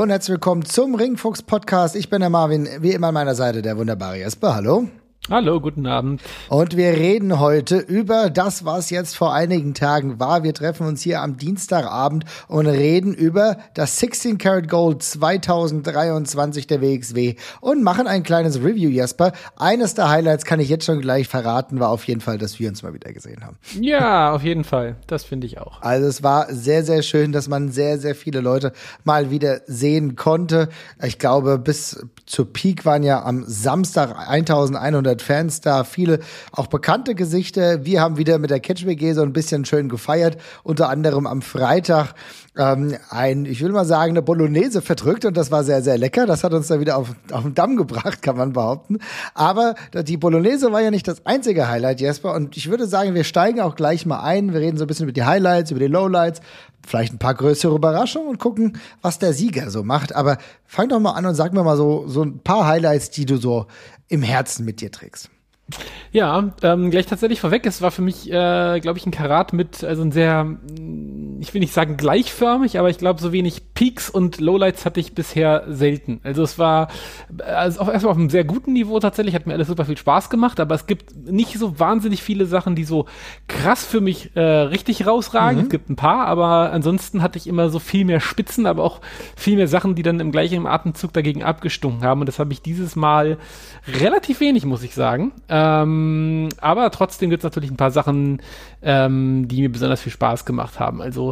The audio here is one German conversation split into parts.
Hallo und herzlich willkommen zum Ringfuchs Podcast. Ich bin der Marvin, wie immer an meiner Seite der wunderbare Jesper. Hallo. Hallo, guten Abend. Und wir reden heute über das, was jetzt vor einigen Tagen war. Wir treffen uns hier am Dienstagabend und reden über das 16 Karat Gold 2023 der WXW und machen ein kleines Review, Jesper. Eines der Highlights kann ich jetzt schon gleich verraten, war auf jeden Fall, dass wir uns mal wieder gesehen haben. Ja, auf jeden Fall. Das finde ich auch. Also es war sehr, sehr schön, dass man sehr, sehr viele Leute mal wieder sehen konnte. Ich glaube, bis zur Peak waren ja am Samstag 1100 Fans da, viele auch bekannte Gesichter. Wir haben wieder mit der Catch WG so ein bisschen schön gefeiert, unter anderem am Freitag ähm, ein, ich will mal sagen, eine Bolognese verdrückt und das war sehr, sehr lecker. Das hat uns da wieder auf, auf den Damm gebracht, kann man behaupten. Aber die Bolognese war ja nicht das einzige Highlight, Jesper. Und ich würde sagen, wir steigen auch gleich mal ein. Wir reden so ein bisschen über die Highlights, über die Lowlights, vielleicht ein paar größere Überraschungen und gucken, was der Sieger so macht. Aber fang doch mal an und sag mir mal so, so ein paar Highlights, die du so im Herzen mit dir trägst. Ja, ähm, gleich tatsächlich vorweg. Es war für mich, äh, glaube ich, ein Karat mit, also ein sehr, ich will nicht sagen gleichförmig, aber ich glaube, so wenig Peaks und Lowlights hatte ich bisher selten. Also es war also auch erstmal auf einem sehr guten Niveau tatsächlich, hat mir alles super viel Spaß gemacht, aber es gibt nicht so wahnsinnig viele Sachen, die so krass für mich äh, richtig rausragen. Mhm. Es gibt ein paar, aber ansonsten hatte ich immer so viel mehr Spitzen, aber auch viel mehr Sachen, die dann im gleichen Atemzug dagegen abgestunken haben. Und das habe ich dieses Mal relativ wenig, muss ich sagen. Äh, ähm, aber trotzdem gibt es natürlich ein paar Sachen, ähm, die mir besonders viel Spaß gemacht haben. Also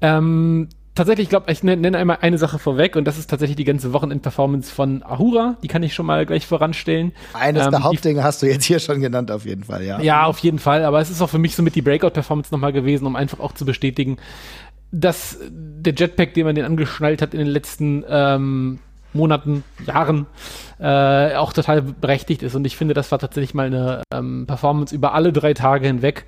ähm, tatsächlich, ich glaube, ich nenne einmal eine Sache vorweg und das ist tatsächlich die ganze Wochenend-Performance von Ahura. Die kann ich schon mal gleich voranstellen. Eines ähm, der Hauptdinge hast du jetzt hier schon genannt, auf jeden Fall, ja. Ja, auf jeden Fall. Aber es ist auch für mich so mit die Breakout-Performance nochmal gewesen, um einfach auch zu bestätigen, dass der Jetpack, den man den angeschnallt hat in den letzten ähm, Monaten, Jahren äh, auch total berechtigt ist. Und ich finde, das war tatsächlich mal eine ähm, Performance über alle drei Tage hinweg,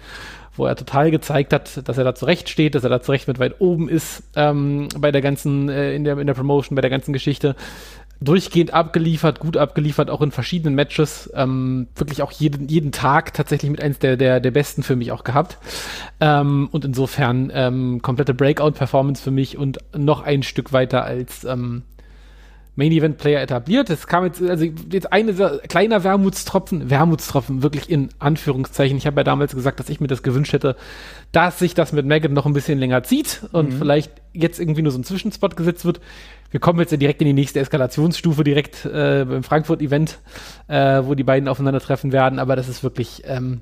wo er total gezeigt hat, dass er da zurecht steht, dass er da zurecht mit weit oben ist ähm, bei der ganzen, äh, in, der, in der Promotion, bei der ganzen Geschichte. Durchgehend abgeliefert, gut abgeliefert, auch in verschiedenen Matches. Ähm, wirklich auch jeden, jeden Tag tatsächlich mit eins der, der, der besten für mich auch gehabt. Ähm, und insofern ähm, komplette Breakout-Performance für mich und noch ein Stück weiter als ähm, Main Event Player etabliert. Es kam jetzt, also jetzt eine kleiner Wermutstropfen, Wermutstropfen, wirklich in Anführungszeichen. Ich habe ja damals gesagt, dass ich mir das gewünscht hätte, dass sich das mit Maggot noch ein bisschen länger zieht und mhm. vielleicht jetzt irgendwie nur so ein Zwischenspot gesetzt wird. Wir kommen jetzt ja direkt in die nächste Eskalationsstufe, direkt äh, beim Frankfurt-Event, äh, wo die beiden aufeinandertreffen werden, aber das ist wirklich ähm,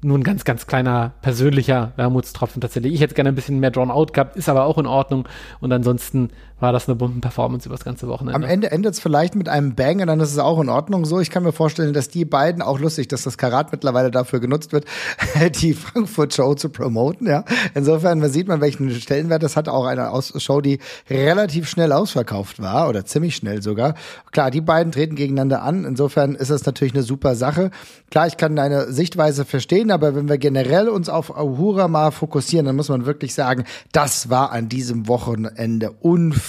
nur ein ganz, ganz kleiner persönlicher Wermutstropfen tatsächlich. Ich hätte gerne ein bisschen mehr Drawn Out gehabt, ist aber auch in Ordnung. Und ansonsten war das eine Bomben-Performance über das ganze Wochenende. Am Ende endet es vielleicht mit einem Bang und dann ist es auch in Ordnung so. Ich kann mir vorstellen, dass die beiden, auch lustig, dass das Karat mittlerweile dafür genutzt wird, die Frankfurt-Show zu promoten, ja. Insofern man sieht man, welchen Stellenwert das hat. Auch eine Show, die relativ schnell ausverkauft war oder ziemlich schnell sogar. Klar, die beiden treten gegeneinander an. Insofern ist das natürlich eine super Sache. Klar, ich kann deine Sichtweise verstehen aber wenn wir generell uns auf Ahura mal fokussieren, dann muss man wirklich sagen, das war an diesem Wochenende unfassbar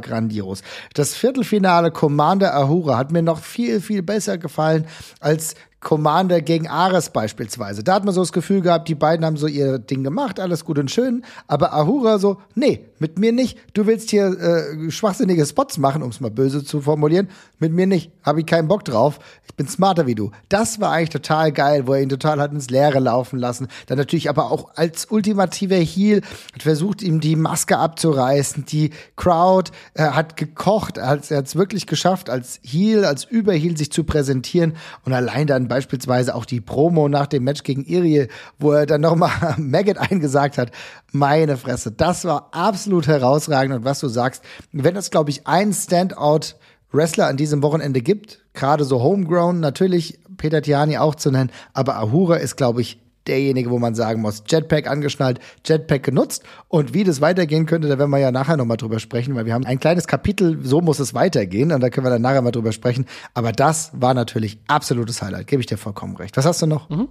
grandios. Das Viertelfinale Commander Ahura hat mir noch viel, viel besser gefallen als Commander gegen Ares beispielsweise. Da hat man so das Gefühl gehabt, die beiden haben so ihr Ding gemacht, alles gut und schön, aber Ahura so, nee, mit mir nicht. Du willst hier äh, schwachsinnige Spots machen, um es mal böse zu formulieren. Mit mir nicht. Habe ich keinen Bock drauf. Ich bin smarter wie du. Das war eigentlich total geil, wo er ihn total hat ins Leere laufen lassen. Dann natürlich aber auch als ultimativer Heal hat versucht, ihm die Maske abzureißen. Die Crowd äh, hat gekocht. Er hat es wirklich geschafft, als Heal, als Überheal sich zu präsentieren. Und allein dann beispielsweise auch die Promo nach dem Match gegen Irie, wo er dann nochmal Maggot eingesagt hat. Meine Fresse, das war absolut herausragend. Und was du sagst, wenn es, glaube ich, ein Standout Wrestler an diesem Wochenende gibt, gerade so homegrown, natürlich Peter Tiani auch zu nennen, aber Ahura ist, glaube ich, derjenige, wo man sagen muss, Jetpack angeschnallt, Jetpack genutzt und wie das weitergehen könnte, da werden wir ja nachher nochmal drüber sprechen, weil wir haben ein kleines Kapitel, so muss es weitergehen und da können wir dann nachher mal drüber sprechen, aber das war natürlich absolutes Highlight, gebe ich dir vollkommen recht. Was hast du noch? Mhm.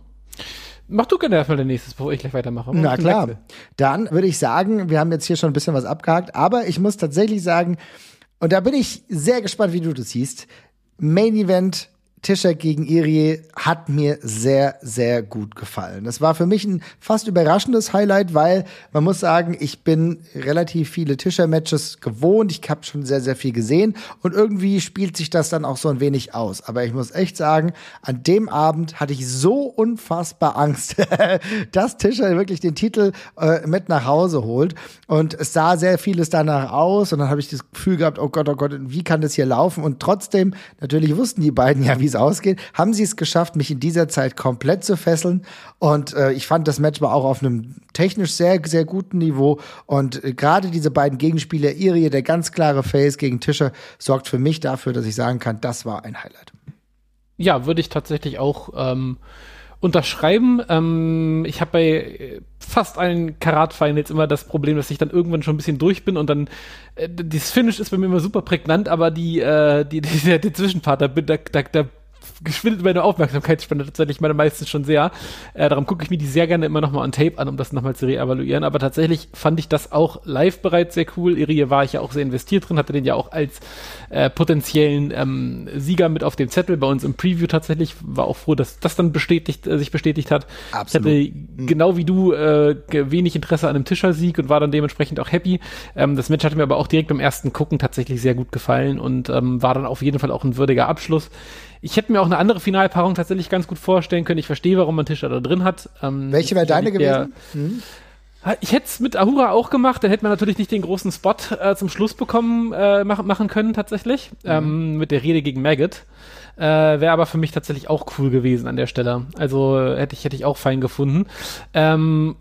Mach du gerne erstmal dein nächstes, bevor ich gleich weitermache. Na klar. Dann würde ich sagen, wir haben jetzt hier schon ein bisschen was abgehakt, aber ich muss tatsächlich sagen, und da bin ich sehr gespannt, wie du das siehst, Main Event Tischer gegen Irie hat mir sehr, sehr gut gefallen. Das war für mich ein fast überraschendes Highlight, weil man muss sagen, ich bin relativ viele Tischer-Matches gewohnt. Ich habe schon sehr, sehr viel gesehen und irgendwie spielt sich das dann auch so ein wenig aus. Aber ich muss echt sagen, an dem Abend hatte ich so unfassbar Angst, dass Tischer wirklich den Titel äh, mit nach Hause holt. Und es sah sehr vieles danach aus und dann habe ich das Gefühl gehabt, oh Gott, oh Gott, wie kann das hier laufen? Und trotzdem, natürlich wussten die beiden ja, wie es ausgeht, haben sie es geschafft, mich in dieser Zeit komplett zu fesseln. Und äh, ich fand, das Match war auch auf einem technisch sehr, sehr guten Niveau. Und äh, gerade diese beiden Gegenspieler, Irie, der ganz klare Face gegen Tischer, sorgt für mich dafür, dass ich sagen kann, das war ein Highlight. Ja, würde ich tatsächlich auch ähm, unterschreiben. Ähm, ich habe bei äh, fast allen Karat-Finals immer das Problem, dass ich dann irgendwann schon ein bisschen durch bin und dann äh, dieses Finish ist bei mir immer super prägnant, aber die, äh, die, die der, der Zwischenpart, da, da, da, da geschwindet meine Aufmerksamkeitsspanne tatsächlich meine meistens schon sehr. Äh, darum gucke ich mir die sehr gerne immer nochmal on Tape an, um das nochmal zu reevaluieren. Aber tatsächlich fand ich das auch live bereits sehr cool. Irie war ich ja auch sehr investiert drin, hatte den ja auch als äh, potenziellen ähm, Sieger mit auf dem Zettel. Bei uns im Preview tatsächlich war auch froh, dass das dann bestätigt, äh, sich bestätigt hat. Absolut. Ich hatte mhm. genau wie du äh, wenig Interesse an einem Tischer-Sieg und war dann dementsprechend auch happy. Ähm, das Match hatte mir aber auch direkt beim ersten Gucken tatsächlich sehr gut gefallen und ähm, war dann auf jeden Fall auch ein würdiger Abschluss. Ich hätte mir auch eine andere Finalpaarung tatsächlich ganz gut vorstellen können. Ich verstehe, warum man Tischer da drin hat. Ähm, Welche wäre deine gewesen? Hm? Ich hätte es mit Ahura auch gemacht, dann hätte man natürlich nicht den großen Spot äh, zum Schluss bekommen, äh, mach, machen können tatsächlich, mhm. ähm, mit der Rede gegen Maggot. Äh, Wäre aber für mich tatsächlich auch cool gewesen an der Stelle. Also hätte ich, hätte ich auch fein gefunden. Ähm,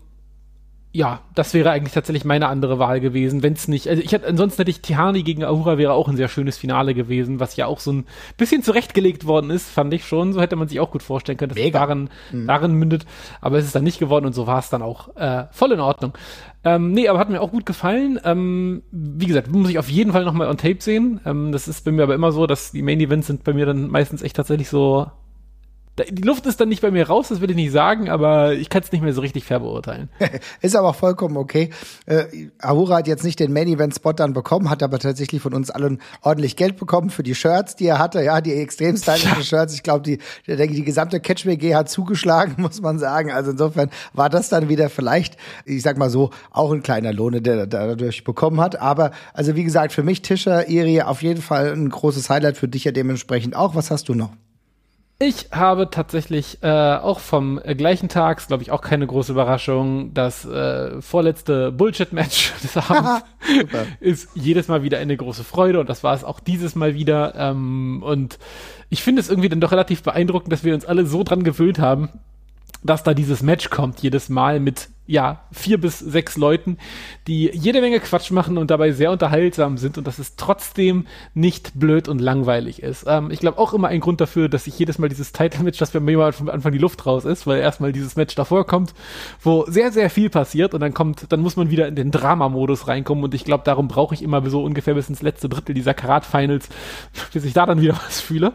ja, das wäre eigentlich tatsächlich meine andere Wahl gewesen, wenn es nicht. Also ich hätte ansonsten hätte ich Tihani gegen Ahura wäre auch ein sehr schönes Finale gewesen, was ja auch so ein bisschen zurechtgelegt worden ist, fand ich schon. So hätte man sich auch gut vorstellen können, dass Mega. es darin, mhm. darin mündet. Aber es ist dann nicht geworden und so war es dann auch äh, voll in Ordnung. Ähm, nee, aber hat mir auch gut gefallen. Ähm, wie gesagt, muss ich auf jeden Fall nochmal on Tape sehen. Ähm, das ist bei mir aber immer so, dass die Main Events sind bei mir dann meistens echt tatsächlich so die Luft ist dann nicht bei mir raus, das will ich nicht sagen, aber ich kann es nicht mehr so richtig fair beurteilen. ist aber auch vollkommen okay. Äh, Ahura hat jetzt nicht den Main Event Spot dann bekommen, hat aber tatsächlich von uns allen ordentlich Geld bekommen für die Shirts, die er hatte, ja, die extrem stylischen ja. Shirts. Ich glaube, die, ich denke, die gesamte Catch WG hat zugeschlagen, muss man sagen. Also insofern war das dann wieder vielleicht, ich sag mal so, auch ein kleiner Lohn, der er dadurch bekommen hat. Aber also wie gesagt, für mich Tischer, Eri auf jeden Fall ein großes Highlight für dich ja dementsprechend auch. Was hast du noch? Ich habe tatsächlich äh, auch vom äh, gleichen Tag, glaube ich, auch keine große Überraschung, das äh, vorletzte Bullshit-Match des Abends ist jedes Mal wieder eine große Freude und das war es auch dieses Mal wieder. Ähm, und ich finde es irgendwie dann doch relativ beeindruckend, dass wir uns alle so dran gewöhnt haben, dass da dieses Match kommt jedes Mal mit ja, vier bis sechs Leuten, die jede Menge Quatsch machen und dabei sehr unterhaltsam sind und dass es trotzdem nicht blöd und langweilig ist. Ähm, ich glaube auch immer ein Grund dafür, dass ich jedes Mal dieses Title-Match, dass mir mal von Anfang die Luft raus ist, weil erstmal dieses Match davor kommt, wo sehr, sehr viel passiert und dann kommt, dann muss man wieder in den Drama-Modus reinkommen und ich glaube, darum brauche ich immer so ungefähr bis ins letzte Drittel dieser Karat-Finals, bis ich da dann wieder was fühle.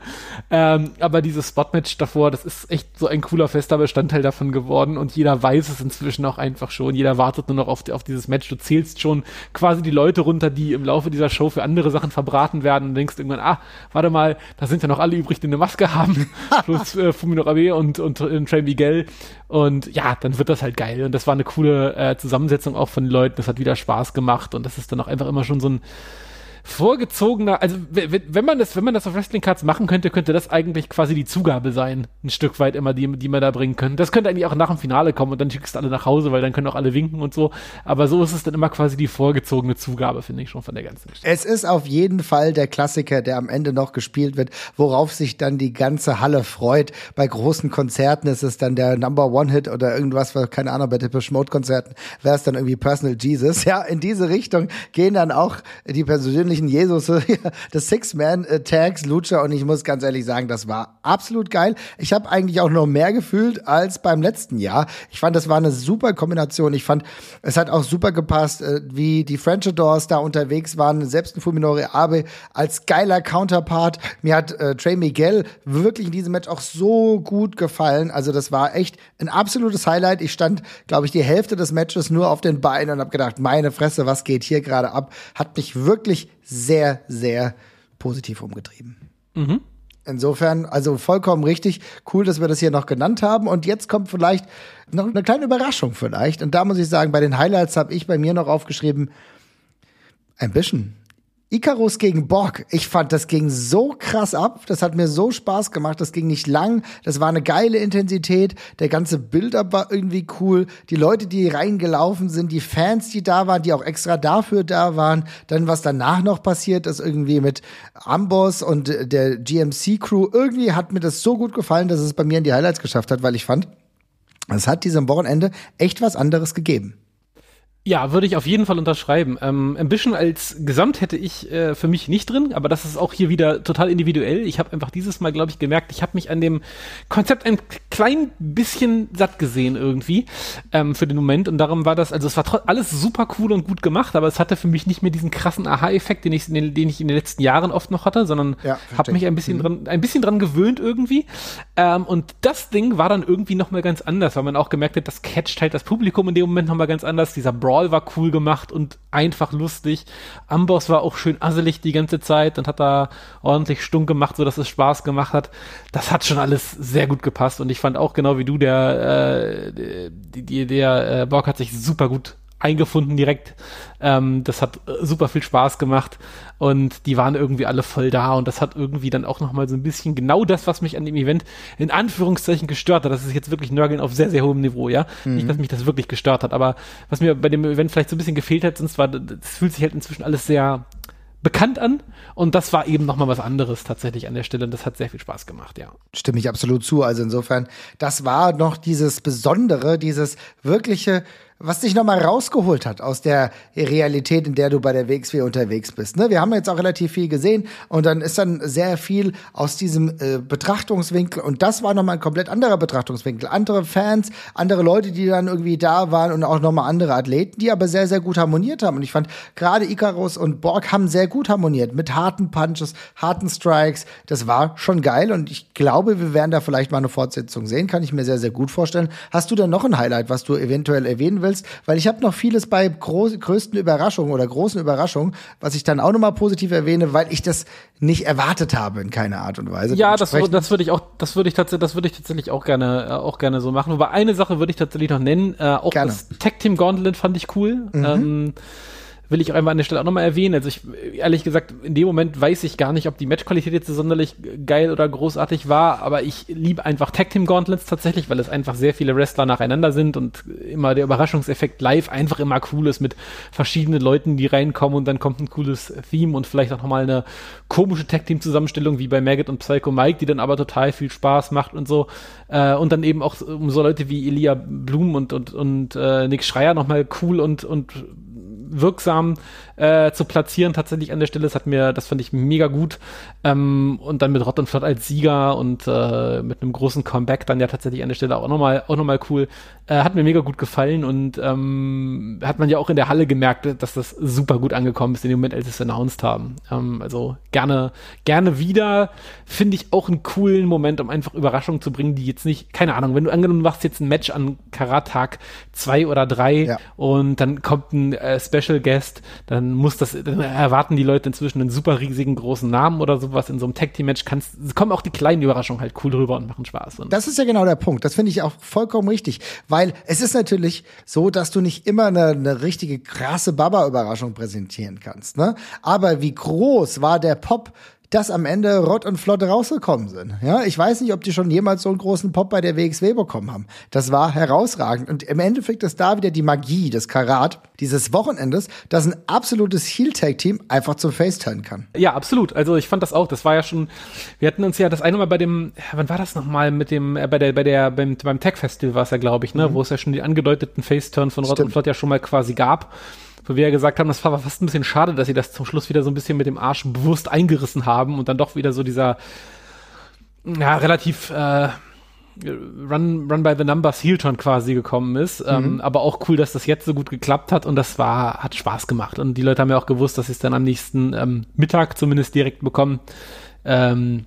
Ähm, aber dieses Spot-Match davor, das ist echt so ein cooler, fester Bestandteil davon geworden und jeder weiß es inzwischen auch einfach schon. Jeder wartet nur noch auf, auf dieses Match. Du zählst schon quasi die Leute runter, die im Laufe dieser Show für andere Sachen verbraten werden und denkst irgendwann, ah, warte mal, da sind ja noch alle übrig, die eine Maske haben. Plus äh, Fumino Abe und, und, und Trey Miguel. Und ja, dann wird das halt geil. Und das war eine coole äh, Zusammensetzung auch von den Leuten. Das hat wieder Spaß gemacht und das ist dann auch einfach immer schon so ein vorgezogener, also wenn man das, wenn man das auf Wrestling Cards machen könnte, könnte das eigentlich quasi die Zugabe sein, ein Stück weit immer, die, die man da bringen könnte. Das könnte eigentlich auch nach dem Finale kommen und dann schickst du alle nach Hause, weil dann können auch alle winken und so. Aber so ist es dann immer quasi die vorgezogene Zugabe, finde ich schon von der ganzen Geschichte. Es ist auf jeden Fall der Klassiker, der am Ende noch gespielt wird, worauf sich dann die ganze Halle freut. Bei großen Konzerten ist es dann der Number One Hit oder irgendwas, keine Ahnung, bei Depeche Mode Konzerten wäre es dann irgendwie Personal Jesus. Ja, in diese Richtung gehen dann auch die persönlichen wirklichen Jesus des Six-Man-Tags, Lucha. Und ich muss ganz ehrlich sagen, das war absolut geil. Ich habe eigentlich auch noch mehr gefühlt als beim letzten Jahr. Ich fand, das war eine super Kombination. Ich fand, es hat auch super gepasst, äh, wie die French Doors da unterwegs waren. Selbst ein Fuminore Abe als geiler Counterpart. Mir hat äh, Trey Miguel wirklich in diesem Match auch so gut gefallen. Also das war echt ein absolutes Highlight. Ich stand, glaube ich, die Hälfte des Matches nur auf den Beinen und habe gedacht, meine Fresse, was geht hier gerade ab? Hat mich wirklich sehr, sehr positiv umgetrieben. Mhm. Insofern, also vollkommen richtig. Cool, dass wir das hier noch genannt haben. Und jetzt kommt vielleicht noch eine kleine Überraschung vielleicht. Und da muss ich sagen, bei den Highlights habe ich bei mir noch aufgeschrieben, Ambition. Icarus gegen Borg. Ich fand, das ging so krass ab. Das hat mir so Spaß gemacht. Das ging nicht lang. Das war eine geile Intensität. Der ganze Build-up war irgendwie cool. Die Leute, die reingelaufen sind, die Fans, die da waren, die auch extra dafür da waren. Dann, was danach noch passiert ist, irgendwie mit Amboss und der GMC-Crew. Irgendwie hat mir das so gut gefallen, dass es bei mir in die Highlights geschafft hat, weil ich fand, es hat diesem Wochenende echt was anderes gegeben. Ja, würde ich auf jeden Fall unterschreiben. Ähm, Ambition als Gesamt hätte ich äh, für mich nicht drin, aber das ist auch hier wieder total individuell. Ich habe einfach dieses Mal, glaube ich, gemerkt, ich habe mich an dem Konzept ein klein bisschen satt gesehen irgendwie ähm, für den Moment und darum war das, also es war alles super cool und gut gemacht, aber es hatte für mich nicht mehr diesen krassen Aha-Effekt, den ich, den, den ich in den letzten Jahren oft noch hatte, sondern ja, habe mich ein bisschen mhm. dran, ein bisschen dran gewöhnt irgendwie. Ähm, und das Ding war dann irgendwie nochmal ganz anders, weil man auch gemerkt hat, das catcht halt das Publikum in dem Moment nochmal ganz anders. Dieser Brawl Brawl war cool gemacht und einfach lustig. Amboss war auch schön asselig die ganze Zeit und hat da ordentlich stunk gemacht, so dass es Spaß gemacht hat. Das hat schon alles sehr gut gepasst und ich fand auch genau wie du, der, äh, die, der äh, Bock hat sich super gut eingefunden direkt. Ähm, das hat äh, super viel Spaß gemacht und die waren irgendwie alle voll da und das hat irgendwie dann auch nochmal so ein bisschen genau das, was mich an dem Event in Anführungszeichen gestört hat. Das ist jetzt wirklich Nörgeln auf sehr, sehr hohem Niveau, ja. Mhm. Nicht, dass mich das wirklich gestört hat, aber was mir bei dem Event vielleicht so ein bisschen gefehlt hat, sonst war, das fühlt sich halt inzwischen alles sehr bekannt an und das war eben nochmal was anderes tatsächlich an der Stelle und das hat sehr viel Spaß gemacht, ja. Stimme ich absolut zu. Also insofern, das war noch dieses Besondere, dieses wirkliche was dich nochmal rausgeholt hat aus der Realität, in der du bei der WXW unterwegs bist. Ne? Wir haben jetzt auch relativ viel gesehen und dann ist dann sehr viel aus diesem äh, Betrachtungswinkel und das war nochmal ein komplett anderer Betrachtungswinkel. Andere Fans, andere Leute, die dann irgendwie da waren und auch nochmal andere Athleten, die aber sehr, sehr gut harmoniert haben. Und ich fand, gerade Icarus und Borg haben sehr gut harmoniert mit harten Punches, harten Strikes. Das war schon geil und ich glaube, wir werden da vielleicht mal eine Fortsetzung sehen. Kann ich mir sehr, sehr gut vorstellen. Hast du denn noch ein Highlight, was du eventuell erwähnen willst? Willst, weil ich habe noch vieles bei groß, größten Überraschungen oder großen Überraschungen, was ich dann auch nochmal positiv erwähne, weil ich das nicht erwartet habe in keiner Art und Weise. Ja, das, das würde ich auch, das würde ich tatsächlich, das würde ich tatsächlich auch gerne, äh, auch gerne so machen. Aber eine Sache würde ich tatsächlich noch nennen, äh, auch gerne. das Tag Team Gauntlet fand ich cool. Mhm. Ähm, will ich auch einmal an der Stelle auch nochmal erwähnen. Also ich, ehrlich gesagt, in dem Moment weiß ich gar nicht, ob die Matchqualität jetzt so sonderlich geil oder großartig war, aber ich liebe einfach Tag Team Gauntlets tatsächlich, weil es einfach sehr viele Wrestler nacheinander sind und immer der Überraschungseffekt live einfach immer cool ist mit verschiedenen Leuten, die reinkommen und dann kommt ein cooles Theme und vielleicht auch nochmal eine komische Tag Team Zusammenstellung wie bei Maggot und Psycho Mike, die dann aber total viel Spaß macht und so. Äh, und dann eben auch um so Leute wie Elia Blum und, und, und äh, Nick Schreier nochmal cool und, und wirksam äh, zu platzieren tatsächlich an der Stelle. Das hat mir, das fand ich mega gut. Ähm, und dann mit Rott und Flott als Sieger und äh, mit einem großen Comeback dann ja tatsächlich an der Stelle auch nochmal auch noch mal cool. Äh, hat mir mega gut gefallen und ähm, hat man ja auch in der Halle gemerkt, dass das super gut angekommen ist in dem Moment, als sie es announced haben. Ähm, also gerne, gerne wieder. Finde ich auch einen coolen Moment, um einfach Überraschungen zu bringen, die jetzt nicht, keine Ahnung, wenn du angenommen machst jetzt ein Match an Karat-Tag zwei oder drei ja. und dann kommt ein äh, Special Guest, dann muss das, dann erwarten die Leute inzwischen einen super riesigen großen Namen oder sowas in so einem Tag Team Match, kannst, kommen auch die kleinen Überraschungen halt cool rüber und machen Spaß. Und das ist ja genau der Punkt. Das finde ich auch vollkommen richtig, weil es ist natürlich so, dass du nicht immer eine, eine richtige krasse Baba-Überraschung präsentieren kannst, ne? Aber wie groß war der Pop dass am Ende Rott und Flott rausgekommen sind. Ja, ich weiß nicht, ob die schon jemals so einen großen Pop bei der WXW bekommen haben. Das war herausragend. Und im Endeffekt ist da wieder die Magie des Karat dieses Wochenendes, dass ein absolutes Heel-Tag-Team einfach zum Face turnen kann. Ja, absolut. Also ich fand das auch. Das war ja schon, wir hatten uns ja das eine Mal bei dem, wann war das nochmal mit dem, äh, bei der, bei der, beim, beim Tag-Festival war es ja, glaube ich, ne, mhm. wo es ja schon die angedeuteten Face-Turn von Rott und Flott ja schon mal quasi gab wo wir ja gesagt haben, das war fast ein bisschen schade, dass sie das zum Schluss wieder so ein bisschen mit dem Arsch bewusst eingerissen haben und dann doch wieder so dieser ja, relativ äh, Run, Run by the Numbers Heel-Turn quasi gekommen ist. Mhm. Ähm, aber auch cool, dass das jetzt so gut geklappt hat und das war, hat Spaß gemacht. Und die Leute haben ja auch gewusst, dass sie es dann am nächsten ähm, Mittag zumindest direkt bekommen. Ähm,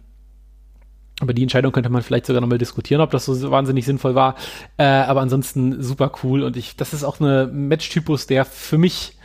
über die Entscheidung könnte man vielleicht sogar nochmal diskutieren, ob das so wahnsinnig sinnvoll war. Äh, aber ansonsten super cool und ich, das ist auch eine Matchtypus, der für mich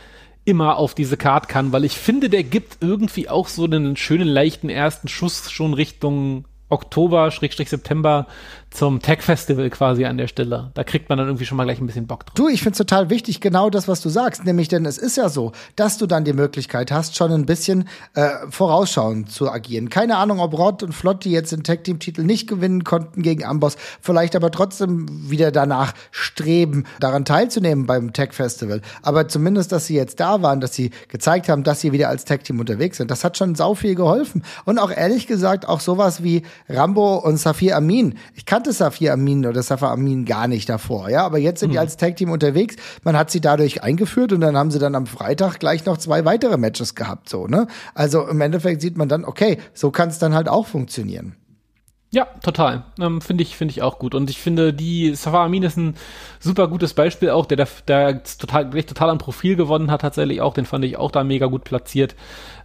immer auf diese Card kann, weil ich finde, der gibt irgendwie auch so einen schönen, leichten ersten Schuss schon Richtung Oktober, Schrägstrich September zum Tech Festival quasi an der Stelle. Da kriegt man dann irgendwie schon mal gleich ein bisschen Bock drauf. Du, ich finde es total wichtig, genau das, was du sagst. Nämlich, denn es ist ja so, dass du dann die Möglichkeit hast, schon ein bisschen äh, vorausschauend zu agieren. Keine Ahnung, ob Rod und Flott, die jetzt den Tag-Team-Titel nicht gewinnen konnten gegen Amboss, vielleicht aber trotzdem wieder danach streben, daran teilzunehmen beim Tech Festival. Aber zumindest, dass sie jetzt da waren, dass sie gezeigt haben, dass sie wieder als Tag-Team unterwegs sind, das hat schon sau viel geholfen. Und auch ehrlich gesagt, auch sowas wie Rambo und Safir Amin. Ich kannte kannte Safir Amin oder Safar Amin gar nicht davor, ja, aber jetzt sind mhm. die als Tag-Team unterwegs. Man hat sie dadurch eingeführt und dann haben sie dann am Freitag gleich noch zwei weitere Matches gehabt, so, ne? Also im Endeffekt sieht man dann, okay, so kann es dann halt auch funktionieren. Ja, total. Ähm, finde ich, finde ich auch gut. Und ich finde, die Safar Amin ist ein super gutes Beispiel auch, der, der total, gleich total an Profil gewonnen hat, tatsächlich auch. Den fand ich auch da mega gut platziert.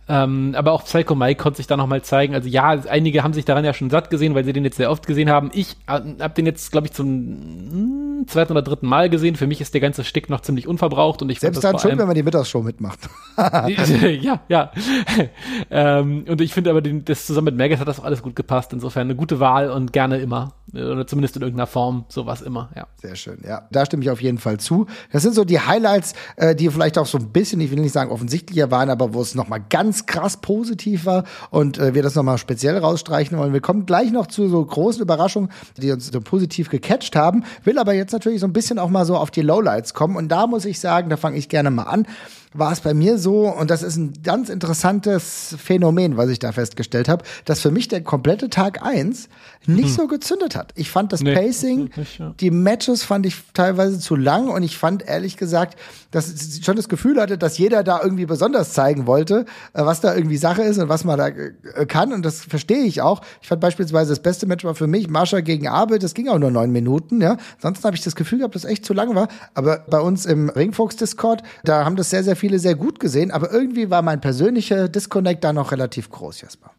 Ähm, aber auch Psycho Mike konnte sich da nochmal zeigen. Also ja, einige haben sich daran ja schon satt gesehen, weil sie den jetzt sehr oft gesehen haben. Ich äh, habe den jetzt, glaube ich, zum hm, zweiten oder dritten Mal gesehen. Für mich ist der ganze Stick noch ziemlich unverbraucht und ich Selbst dann schon, wenn man die Mittagsshow mitmacht. ja, ja. ähm, und ich finde aber, den, das zusammen mit Maggot hat das auch alles gut gepasst. Insofern eine gute Wahl und gerne immer. Oder zumindest in irgendeiner Form, sowas immer, ja. Sehr schön, ja. Da stimme ich auf jeden Fall zu. Das sind so die Highlights, äh, die vielleicht auch so ein bisschen, ich will nicht sagen offensichtlicher waren, aber wo es nochmal ganz krass positiv war und äh, wir das nochmal speziell rausstreichen wollen. Wir kommen gleich noch zu so großen Überraschungen, die uns so positiv gecatcht haben, will aber jetzt natürlich so ein bisschen auch mal so auf die Lowlights kommen. Und da muss ich sagen, da fange ich gerne mal an war es bei mir so, und das ist ein ganz interessantes Phänomen, was ich da festgestellt habe, dass für mich der komplette Tag eins nicht hm. so gezündet hat. Ich fand das nee, Pacing, nicht, ja. die Matches fand ich teilweise zu lang und ich fand ehrlich gesagt, dass ich schon das Gefühl hatte, dass jeder da irgendwie besonders zeigen wollte, äh, was da irgendwie Sache ist und was man da äh, kann und das verstehe ich auch. Ich fand beispielsweise das beste Match war für mich Marsha gegen Abel, das ging auch nur neun Minuten, ja. Ansonsten habe ich das Gefühl gehabt, dass echt zu lang war, aber bei uns im Ringfox Discord, da haben das sehr, sehr viele sehr gut gesehen, aber irgendwie war mein persönlicher Disconnect da noch relativ groß, Jasper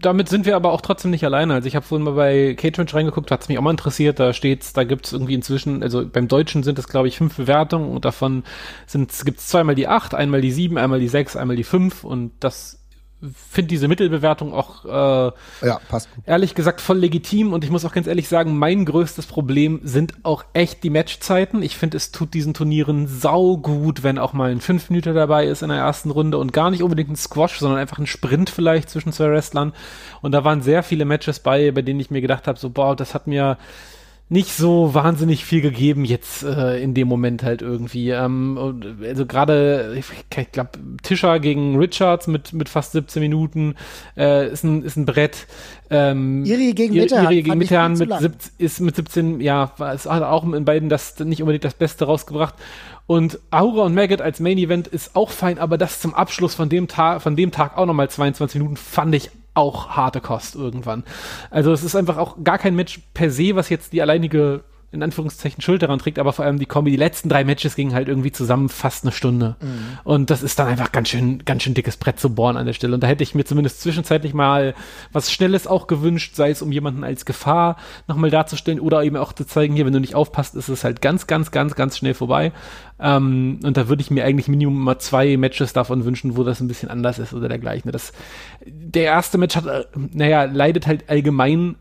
damit sind wir aber auch trotzdem nicht alleine. Also ich habe vorhin mal bei Caterage reingeguckt, hat es mich auch mal interessiert. Da steht's, da gibt's irgendwie inzwischen, also beim Deutschen sind es glaube ich fünf Bewertungen und davon sind gibt's zweimal die acht, einmal die sieben, einmal die sechs, einmal die fünf und das finde diese Mittelbewertung auch äh, ja, passt gut. ehrlich gesagt voll legitim und ich muss auch ganz ehrlich sagen, mein größtes Problem sind auch echt die Matchzeiten. Ich finde, es tut diesen Turnieren sau gut, wenn auch mal ein 5 Minuten dabei ist in der ersten Runde und gar nicht unbedingt ein Squash, sondern einfach ein Sprint vielleicht zwischen zwei Wrestlern. Und da waren sehr viele Matches bei, bei denen ich mir gedacht habe, so boah, das hat mir nicht so wahnsinnig viel gegeben jetzt äh, in dem Moment halt irgendwie. Ähm, also gerade, ich, glaube, Tischer gegen Richards mit, mit fast 17 Minuten äh, ist, ein, ist ein Brett. Ähm, Iri gegen Mitterhand. Iri gegen Mitterhand mit, ist mit 17, ja, es hat auch in beiden das nicht unbedingt das Beste rausgebracht. Und Aura und Maggot als Main Event ist auch fein, aber das zum Abschluss von dem Tag, von dem Tag auch nochmal 22 Minuten fand ich auch harte Kost irgendwann. Also es ist einfach auch gar kein Match per se, was jetzt die alleinige in Anführungszeichen Schuld daran trägt, aber vor allem die Kombi, die letzten drei Matches gingen halt irgendwie zusammen fast eine Stunde. Mhm. Und das ist dann einfach ganz schön, ganz schön dickes Brett zu bohren an der Stelle. Und da hätte ich mir zumindest zwischenzeitlich mal was Schnelles auch gewünscht, sei es um jemanden als Gefahr nochmal darzustellen oder eben auch zu zeigen, hier, wenn du nicht aufpasst, ist es halt ganz, ganz, ganz, ganz schnell vorbei. Ähm, und da würde ich mir eigentlich Minimum mal zwei Matches davon wünschen, wo das ein bisschen anders ist oder dergleichen. Das, der erste Match hat, äh, naja, leidet halt allgemein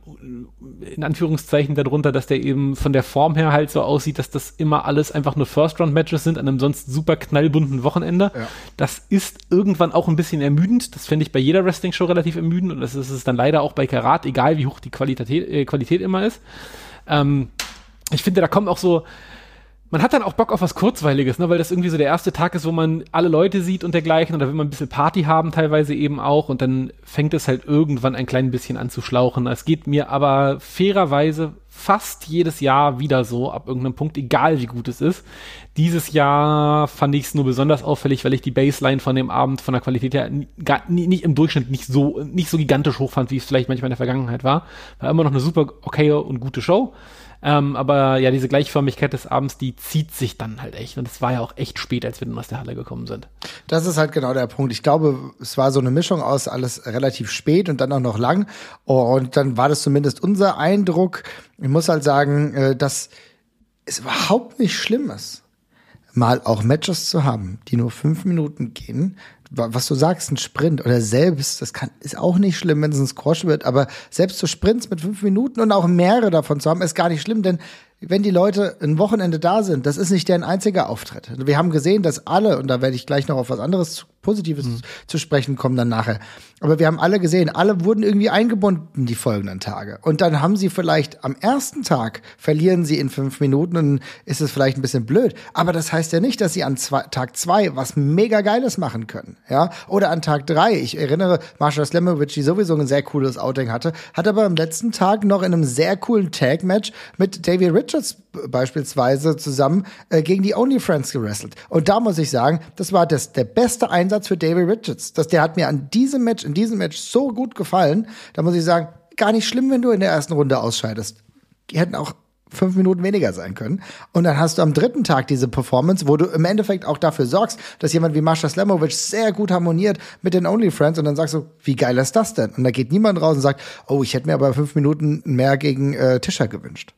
in Anführungszeichen darunter, dass der eben von der Form her halt so aussieht, dass das immer alles einfach nur First-Round-Matches sind an einem sonst super knallbunten Wochenende. Ja. Das ist irgendwann auch ein bisschen ermüdend. Das finde ich bei jeder Wrestling-Show relativ ermüdend und das ist es dann leider auch bei Karat, egal wie hoch die Qualität, äh, Qualität immer ist. Ähm, ich finde, da kommt auch so, man hat dann auch Bock auf was Kurzweiliges, ne, weil das irgendwie so der erste Tag ist, wo man alle Leute sieht und dergleichen und da will man ein bisschen Party haben teilweise eben auch und dann fängt es halt irgendwann ein klein bisschen an zu schlauchen. Es geht mir aber fairerweise fast jedes Jahr wieder so, ab irgendeinem Punkt, egal wie gut es ist. Dieses Jahr fand ich es nur besonders auffällig, weil ich die Baseline von dem Abend von der Qualität her gar, nicht im Durchschnitt nicht so, nicht so gigantisch hoch fand, wie es vielleicht manchmal in der Vergangenheit war. War immer noch eine super okay und gute Show. Ähm, aber ja, diese Gleichförmigkeit des Abends, die zieht sich dann halt echt. Und es war ja auch echt spät, als wir dann aus der Halle gekommen sind. Das ist halt genau der Punkt. Ich glaube, es war so eine Mischung aus alles relativ spät und dann auch noch lang. Und dann war das zumindest unser Eindruck. Ich muss halt sagen, äh, dass es überhaupt nicht schlimm ist mal auch Matches zu haben, die nur fünf Minuten gehen, was du sagst, ein Sprint oder selbst, das kann, ist auch nicht schlimm, wenn es ein Squash wird, aber selbst so Sprints mit fünf Minuten und auch mehrere davon zu haben, ist gar nicht schlimm, denn wenn die Leute ein Wochenende da sind, das ist nicht deren einziger Auftritt. Wir haben gesehen, dass alle, und da werde ich gleich noch auf was anderes Positives mhm. zu sprechen kommen dann nachher. Aber wir haben alle gesehen, alle wurden irgendwie eingebunden die folgenden Tage. Und dann haben sie vielleicht am ersten Tag verlieren sie in fünf Minuten und ist es vielleicht ein bisschen blöd. Aber das heißt ja nicht, dass sie an zwei, Tag zwei was mega Geiles machen können. Ja? Oder an Tag drei. Ich erinnere, Marsha Slamovic, die sowieso ein sehr cooles Outing hatte, hat aber am letzten Tag noch in einem sehr coolen Tag-Match mit David Richards beispielsweise zusammen äh, gegen die Only Friends gewrestelt. Und da muss ich sagen, das war das, der beste Einsatz für David Richards. Das, der hat mir an diesem Match, in diesem Match so gut gefallen. Da muss ich sagen, gar nicht schlimm, wenn du in der ersten Runde ausscheidest. Die hätten auch fünf Minuten weniger sein können. Und dann hast du am dritten Tag diese Performance, wo du im Endeffekt auch dafür sorgst, dass jemand wie Mascha Slamovic sehr gut harmoniert mit den OnlyFriends und dann sagst du, wie geil ist das denn? Und da geht niemand raus und sagt, oh, ich hätte mir aber fünf Minuten mehr gegen äh, Tischer gewünscht.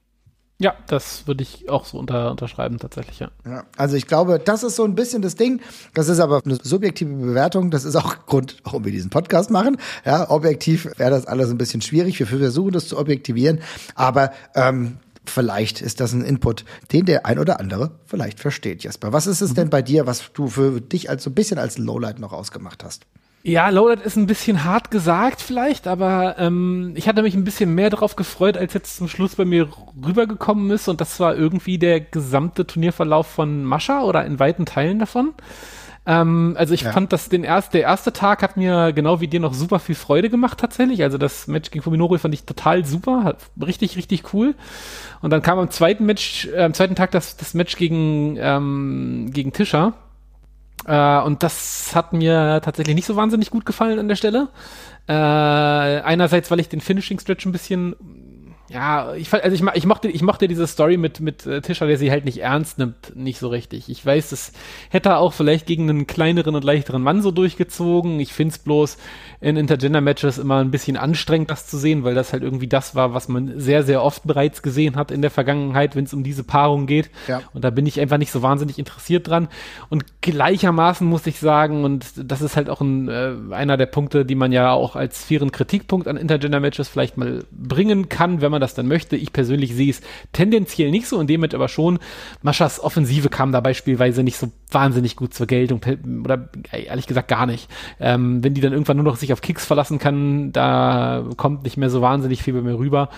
Ja, das würde ich auch so unter, unterschreiben, tatsächlich, ja. ja. Also ich glaube, das ist so ein bisschen das Ding. Das ist aber eine subjektive Bewertung. Das ist auch Grund, warum wir diesen Podcast machen. Ja, objektiv wäre das alles ein bisschen schwierig. Wir versuchen das zu objektivieren. Aber ähm, vielleicht ist das ein Input, den der ein oder andere vielleicht versteht, Jesper. Was ist es denn bei dir, was du für dich als so ein bisschen als Lowlight noch ausgemacht hast? Ja, Loaded ist ein bisschen hart gesagt vielleicht, aber ähm, ich hatte mich ein bisschen mehr darauf gefreut, als jetzt zum Schluss bei mir rübergekommen ist und das war irgendwie der gesamte Turnierverlauf von Mascha oder in weiten Teilen davon. Ähm, also ich ja. fand, dass den erst, der erste Tag hat mir genau wie dir noch super viel Freude gemacht tatsächlich. Also das Match gegen Fuminori fand ich total super, hat richtig, richtig cool. Und dann kam am zweiten Match, äh, am zweiten Tag das, das Match gegen, ähm, gegen Tischer äh, und das hat mir tatsächlich nicht so wahnsinnig gut gefallen an der Stelle. Äh, einerseits, weil ich den Finishing Stretch ein bisschen ja, ich also ich, ich mochte ich mochte diese Story mit mit äh, Tischer, der sie halt nicht ernst nimmt, nicht so richtig. Ich weiß, das hätte er auch vielleicht gegen einen kleineren und leichteren Mann so durchgezogen. Ich find's bloß in Intergender Matches immer ein bisschen anstrengend das zu sehen, weil das halt irgendwie das war, was man sehr sehr oft bereits gesehen hat in der Vergangenheit, wenn es um diese Paarung geht. Ja. Und da bin ich einfach nicht so wahnsinnig interessiert dran und gleichermaßen muss ich sagen und das ist halt auch ein, äh, einer der Punkte, die man ja auch als fairen Kritikpunkt an Intergender Matches vielleicht mal bringen kann, wenn man das dann möchte. Ich persönlich sehe es tendenziell nicht so, in dem aber schon. Maschas Offensive kam da beispielsweise nicht so wahnsinnig gut zur Geltung oder ehrlich gesagt gar nicht. Ähm, wenn die dann irgendwann nur noch sich auf Kicks verlassen kann, da kommt nicht mehr so wahnsinnig viel bei mir rüber.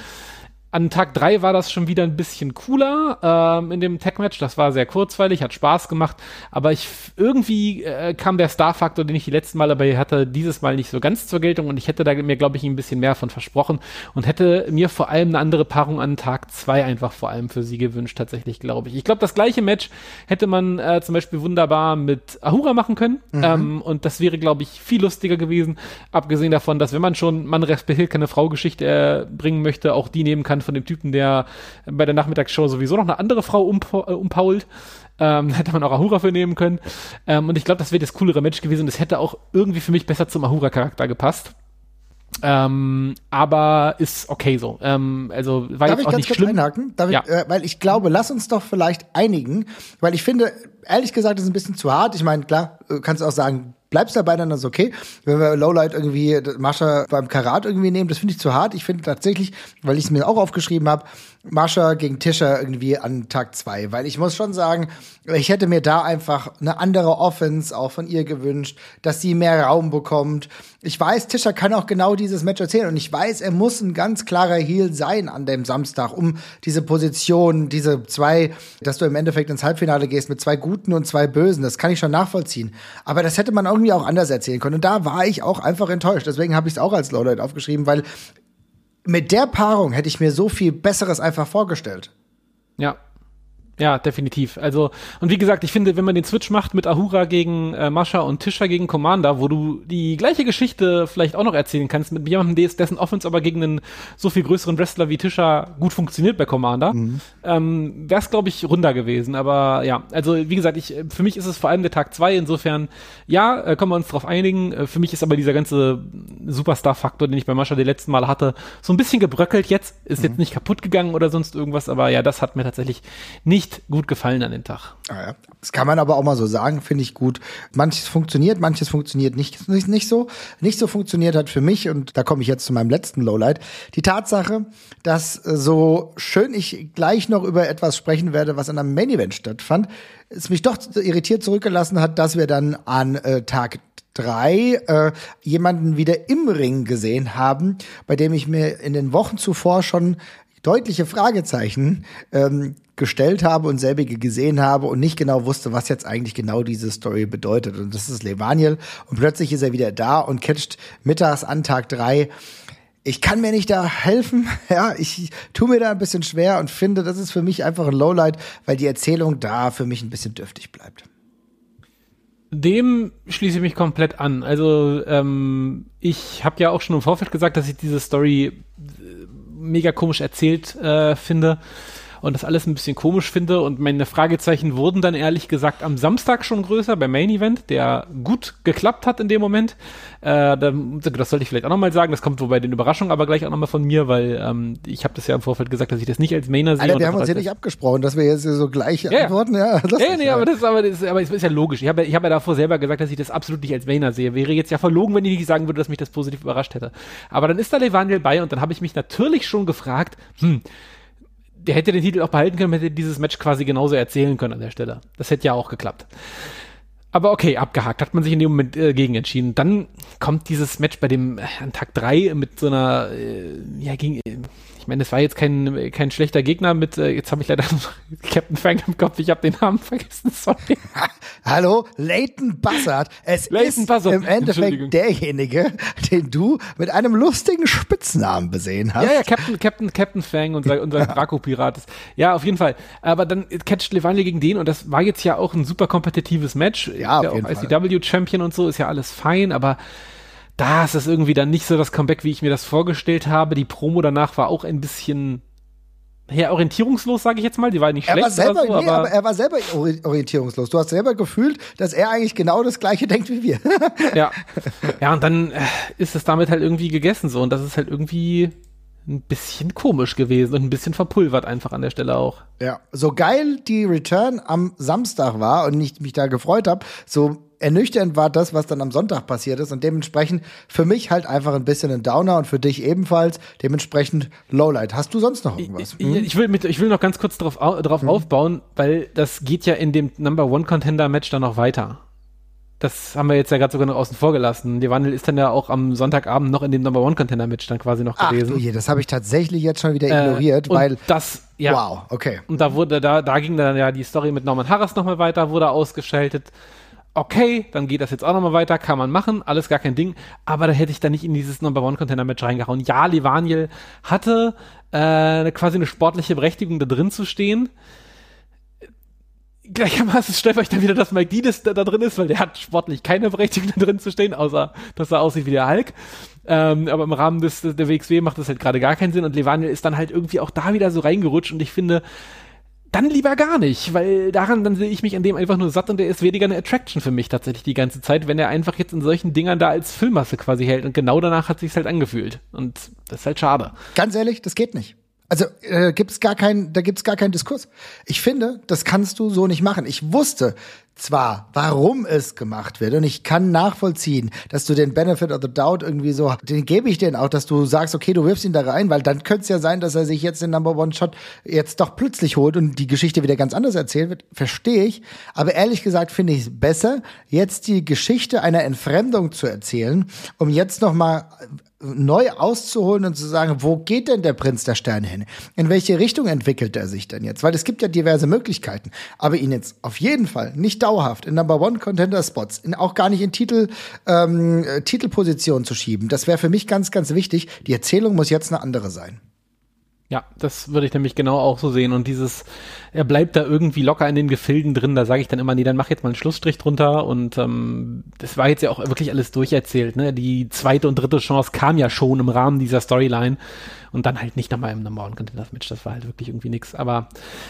An Tag drei war das schon wieder ein bisschen cooler ähm, in dem Tech-Match. Das war sehr kurzweilig, hat Spaß gemacht. Aber ich irgendwie äh, kam der Star-Faktor, den ich die letzten Male bei hatte, dieses Mal nicht so ganz zur Geltung. Und ich hätte da mir, glaube ich, ein bisschen mehr von versprochen und hätte mir vor allem eine andere Paarung an Tag zwei einfach vor allem für sie gewünscht, tatsächlich, glaube ich. Ich glaube, das gleiche Match hätte man äh, zum Beispiel wunderbar mit Ahura machen können. Mhm. Ähm, und das wäre, glaube ich, viel lustiger gewesen. Abgesehen davon, dass wenn man schon man respektiert keine Frau-Geschichte äh, bringen möchte, auch die nehmen kann von dem Typen, der bei der Nachmittagsshow sowieso noch eine andere Frau umpa äh, umpault. Ähm, hätte man auch Ahura für nehmen können. Ähm, und ich glaube, das wäre das coolere Match gewesen. Das hätte auch irgendwie für mich besser zum Ahura-Charakter gepasst. Ähm, aber ist okay so. Ähm, also war Darf jetzt auch nicht kurz schlimm. einhaken? Darf ja. ich, äh, weil ich glaube, lass uns doch vielleicht einigen, weil ich finde, ehrlich gesagt, das ist ein bisschen zu hart. Ich meine, klar, kannst du auch sagen, bleibst dabei, dann ist okay. Wenn wir Lowlight irgendwie Mascha beim Karat irgendwie nehmen, das finde ich zu hart. Ich finde tatsächlich, weil ich es mir auch aufgeschrieben habe, Mascha gegen Tischer irgendwie an Tag zwei, weil ich muss schon sagen, ich hätte mir da einfach eine andere Offense auch von ihr gewünscht, dass sie mehr Raum bekommt. Ich weiß, Tischer kann auch genau dieses Match erzählen und ich weiß, er muss ein ganz klarer Heel sein an dem Samstag, um diese Position, diese zwei, dass du im Endeffekt ins Halbfinale gehst mit zwei Guten und zwei Bösen, das kann ich schon nachvollziehen. Aber das hätte man irgendwie auch anders erzählen können und da war ich auch einfach enttäuscht. Deswegen habe ich es auch als Lowlight aufgeschrieben, weil mit der Paarung hätte ich mir so viel Besseres einfach vorgestellt. Ja, ja, definitiv. Also, und wie gesagt, ich finde, wenn man den Switch macht mit Ahura gegen äh, Mascha und Tisha gegen Commander, wo du die gleiche Geschichte vielleicht auch noch erzählen kannst, mit jemandem, dessen Offense aber gegen einen so viel größeren Wrestler wie Tisha gut funktioniert bei Commander, mhm. ähm, wäre es, glaube ich, runder gewesen. Aber ja, also wie gesagt, ich, für mich ist es vor allem der Tag zwei. Insofern, ja, äh, können wir uns darauf einigen. Äh, für mich ist aber dieser ganze Superstar-Faktor, den ich bei Mascha die letzten Mal hatte, so ein bisschen gebröckelt jetzt. Ist mhm. jetzt nicht kaputt gegangen oder sonst irgendwas, aber ja, das hat mir tatsächlich nicht nicht gut gefallen an den Tag. Ah ja. Das kann man aber auch mal so sagen, finde ich gut. Manches funktioniert, manches funktioniert nicht, nicht, nicht so. Nicht so funktioniert hat für mich, und da komme ich jetzt zu meinem letzten Lowlight, die Tatsache, dass äh, so schön ich gleich noch über etwas sprechen werde, was an einem Main Event stattfand, es mich doch irritiert zurückgelassen hat, dass wir dann an äh, Tag drei äh, jemanden wieder im Ring gesehen haben, bei dem ich mir in den Wochen zuvor schon deutliche Fragezeichen ähm, gestellt habe und selbige gesehen habe und nicht genau wusste, was jetzt eigentlich genau diese Story bedeutet. Und das ist Levaniel. Und plötzlich ist er wieder da und catcht mittags an Tag drei. Ich kann mir nicht da helfen, ja, ich tue mir da ein bisschen schwer und finde, das ist für mich einfach ein Lowlight, weil die Erzählung da für mich ein bisschen dürftig bleibt. Dem schließe ich mich komplett an. Also ähm, ich habe ja auch schon im Vorfeld gesagt, dass ich diese Story mega komisch erzählt äh, finde und das alles ein bisschen komisch finde. Und meine Fragezeichen wurden dann ehrlich gesagt am Samstag schon größer beim Main Event, der gut geklappt hat in dem Moment. Äh, das sollte ich vielleicht auch nochmal sagen. Das kommt wobei den Überraschungen aber gleich auch nochmal von mir, weil ähm, ich habe das ja im Vorfeld gesagt, dass ich das nicht als Mainer sehe. Alter, wir haben uns ja nicht abgesprochen, dass wir jetzt so gleich ja, antworten. Ja, ja, ja nee, aber das, aber, das, aber das ist ja logisch. Ich habe ich hab ja davor selber gesagt, dass ich das absolut nicht als Mainer sehe. Wäre jetzt ja verlogen, wenn ich nicht sagen würde, dass mich das positiv überrascht hätte. Aber dann ist da Levaniel bei und dann habe ich mich natürlich schon gefragt, hm, der hätte den Titel auch behalten können, hätte dieses Match quasi genauso erzählen können an der Stelle. Das hätte ja auch geklappt. Aber okay, abgehakt, hat man sich in dem Moment äh, gegen entschieden. Dann kommt dieses Match bei dem äh, an Tag drei mit so einer, äh, ja, gegen, äh, ich meine, es war jetzt kein, kein schlechter Gegner mit, äh, jetzt habe ich leider Captain Frank im Kopf, ich habe den Namen vergessen, sorry. Hallo, Leighton Buzzard. Es Leighton ist Buzzard. im Endeffekt derjenige, den du mit einem lustigen Spitznamen besehen hast. Ja, ja, Captain, Captain, Captain Fang, unser, unser Draco-Pirat ist. Ja, auf jeden Fall. Aber dann catcht Levaniel gegen den und das war jetzt ja auch ein super kompetitives Match. Ja, auf jeden Fall. ICW-Champion und so, ist ja alles fein, aber da ist es irgendwie dann nicht so das Comeback, wie ich mir das vorgestellt habe. Die Promo danach war auch ein bisschen ja, orientierungslos, sage ich jetzt mal. Die war nicht er schlecht. War selber, so, nee, aber, aber, er war selber orientierungslos. Du hast selber gefühlt, dass er eigentlich genau das Gleiche denkt wie wir. ja. Ja, und dann äh, ist es damit halt irgendwie gegessen so. Und das ist halt irgendwie ein bisschen komisch gewesen und ein bisschen verpulvert einfach an der Stelle auch. Ja, so geil die Return am Samstag war und ich mich da gefreut habe, so ernüchternd war das, was dann am Sonntag passiert ist und dementsprechend für mich halt einfach ein bisschen ein Downer und für dich ebenfalls dementsprechend Lowlight. Hast du sonst noch irgendwas? Hm? Ich, will mit, ich will noch ganz kurz drauf, drauf hm. aufbauen, weil das geht ja in dem Number One Contender Match dann noch weiter. Das haben wir jetzt ja gerade sogar noch außen vor gelassen. Die Wandel ist dann ja auch am Sonntagabend noch in dem Number One Contender Match dann quasi noch Ach, gewesen. Ach, das habe ich tatsächlich jetzt schon wieder äh, ignoriert, äh, weil das ja. Wow, okay. Und da wurde da da ging dann ja die Story mit Norman Harris nochmal weiter, wurde ausgeschaltet okay, dann geht das jetzt auch nochmal weiter, kann man machen, alles gar kein Ding, aber da hätte ich da nicht in dieses Number One Container Match reingehauen. Ja, Livaniel hatte äh, quasi eine sportliche Berechtigung da drin zu stehen. Gleichermaßen stellt euch dann wieder, dass Mike Didis da, da, drin ist, weil der hat sportlich keine Berechtigung da drin zu stehen, außer dass er aussieht wie der Hulk. Ähm, aber im Rahmen des, der WXW macht das halt gerade gar keinen Sinn und Levaniel ist dann halt irgendwie auch da wieder so reingerutscht und ich finde, dann lieber gar nicht, weil daran dann sehe ich mich an dem einfach nur satt und der ist weniger eine Attraction für mich tatsächlich die ganze Zeit, wenn er einfach jetzt in solchen Dingern da als Füllmasse quasi hält und genau danach hat sich's halt angefühlt und das ist halt schade. Ganz ehrlich, das geht nicht. Also äh, gibt's gar keinen, da gibt's gar keinen Diskurs. Ich finde, das kannst du so nicht machen. Ich wusste zwar, warum es gemacht wird, und ich kann nachvollziehen, dass du den Benefit of the Doubt irgendwie so, den gebe ich dir auch, dass du sagst, okay, du wirfst ihn da rein, weil dann könnte es ja sein, dass er sich jetzt den Number One Shot jetzt doch plötzlich holt und die Geschichte wieder ganz anders erzählt wird. Verstehe ich. Aber ehrlich gesagt finde ich es besser, jetzt die Geschichte einer Entfremdung zu erzählen, um jetzt noch mal neu auszuholen und zu sagen, wo geht denn der Prinz der Sterne hin? In welche Richtung entwickelt er sich denn jetzt? Weil es gibt ja diverse Möglichkeiten, aber ihn jetzt auf jeden Fall nicht dauerhaft in Number One Contender Spots, in, auch gar nicht in Titel ähm, äh, Titelposition zu schieben. Das wäre für mich ganz, ganz wichtig. Die Erzählung muss jetzt eine andere sein. Ja, das würde ich nämlich genau auch so sehen. Und dieses, er bleibt da irgendwie locker in den Gefilden drin, da sage ich dann immer, nee, dann mach jetzt mal einen Schlussstrich drunter. Und ähm, das war jetzt ja auch wirklich alles durcherzählt. Ne? Die zweite und dritte Chance kam ja schon im Rahmen dieser Storyline. Und dann halt nicht nochmal im Number One Contenders Match. Das war halt wirklich irgendwie nix. Aber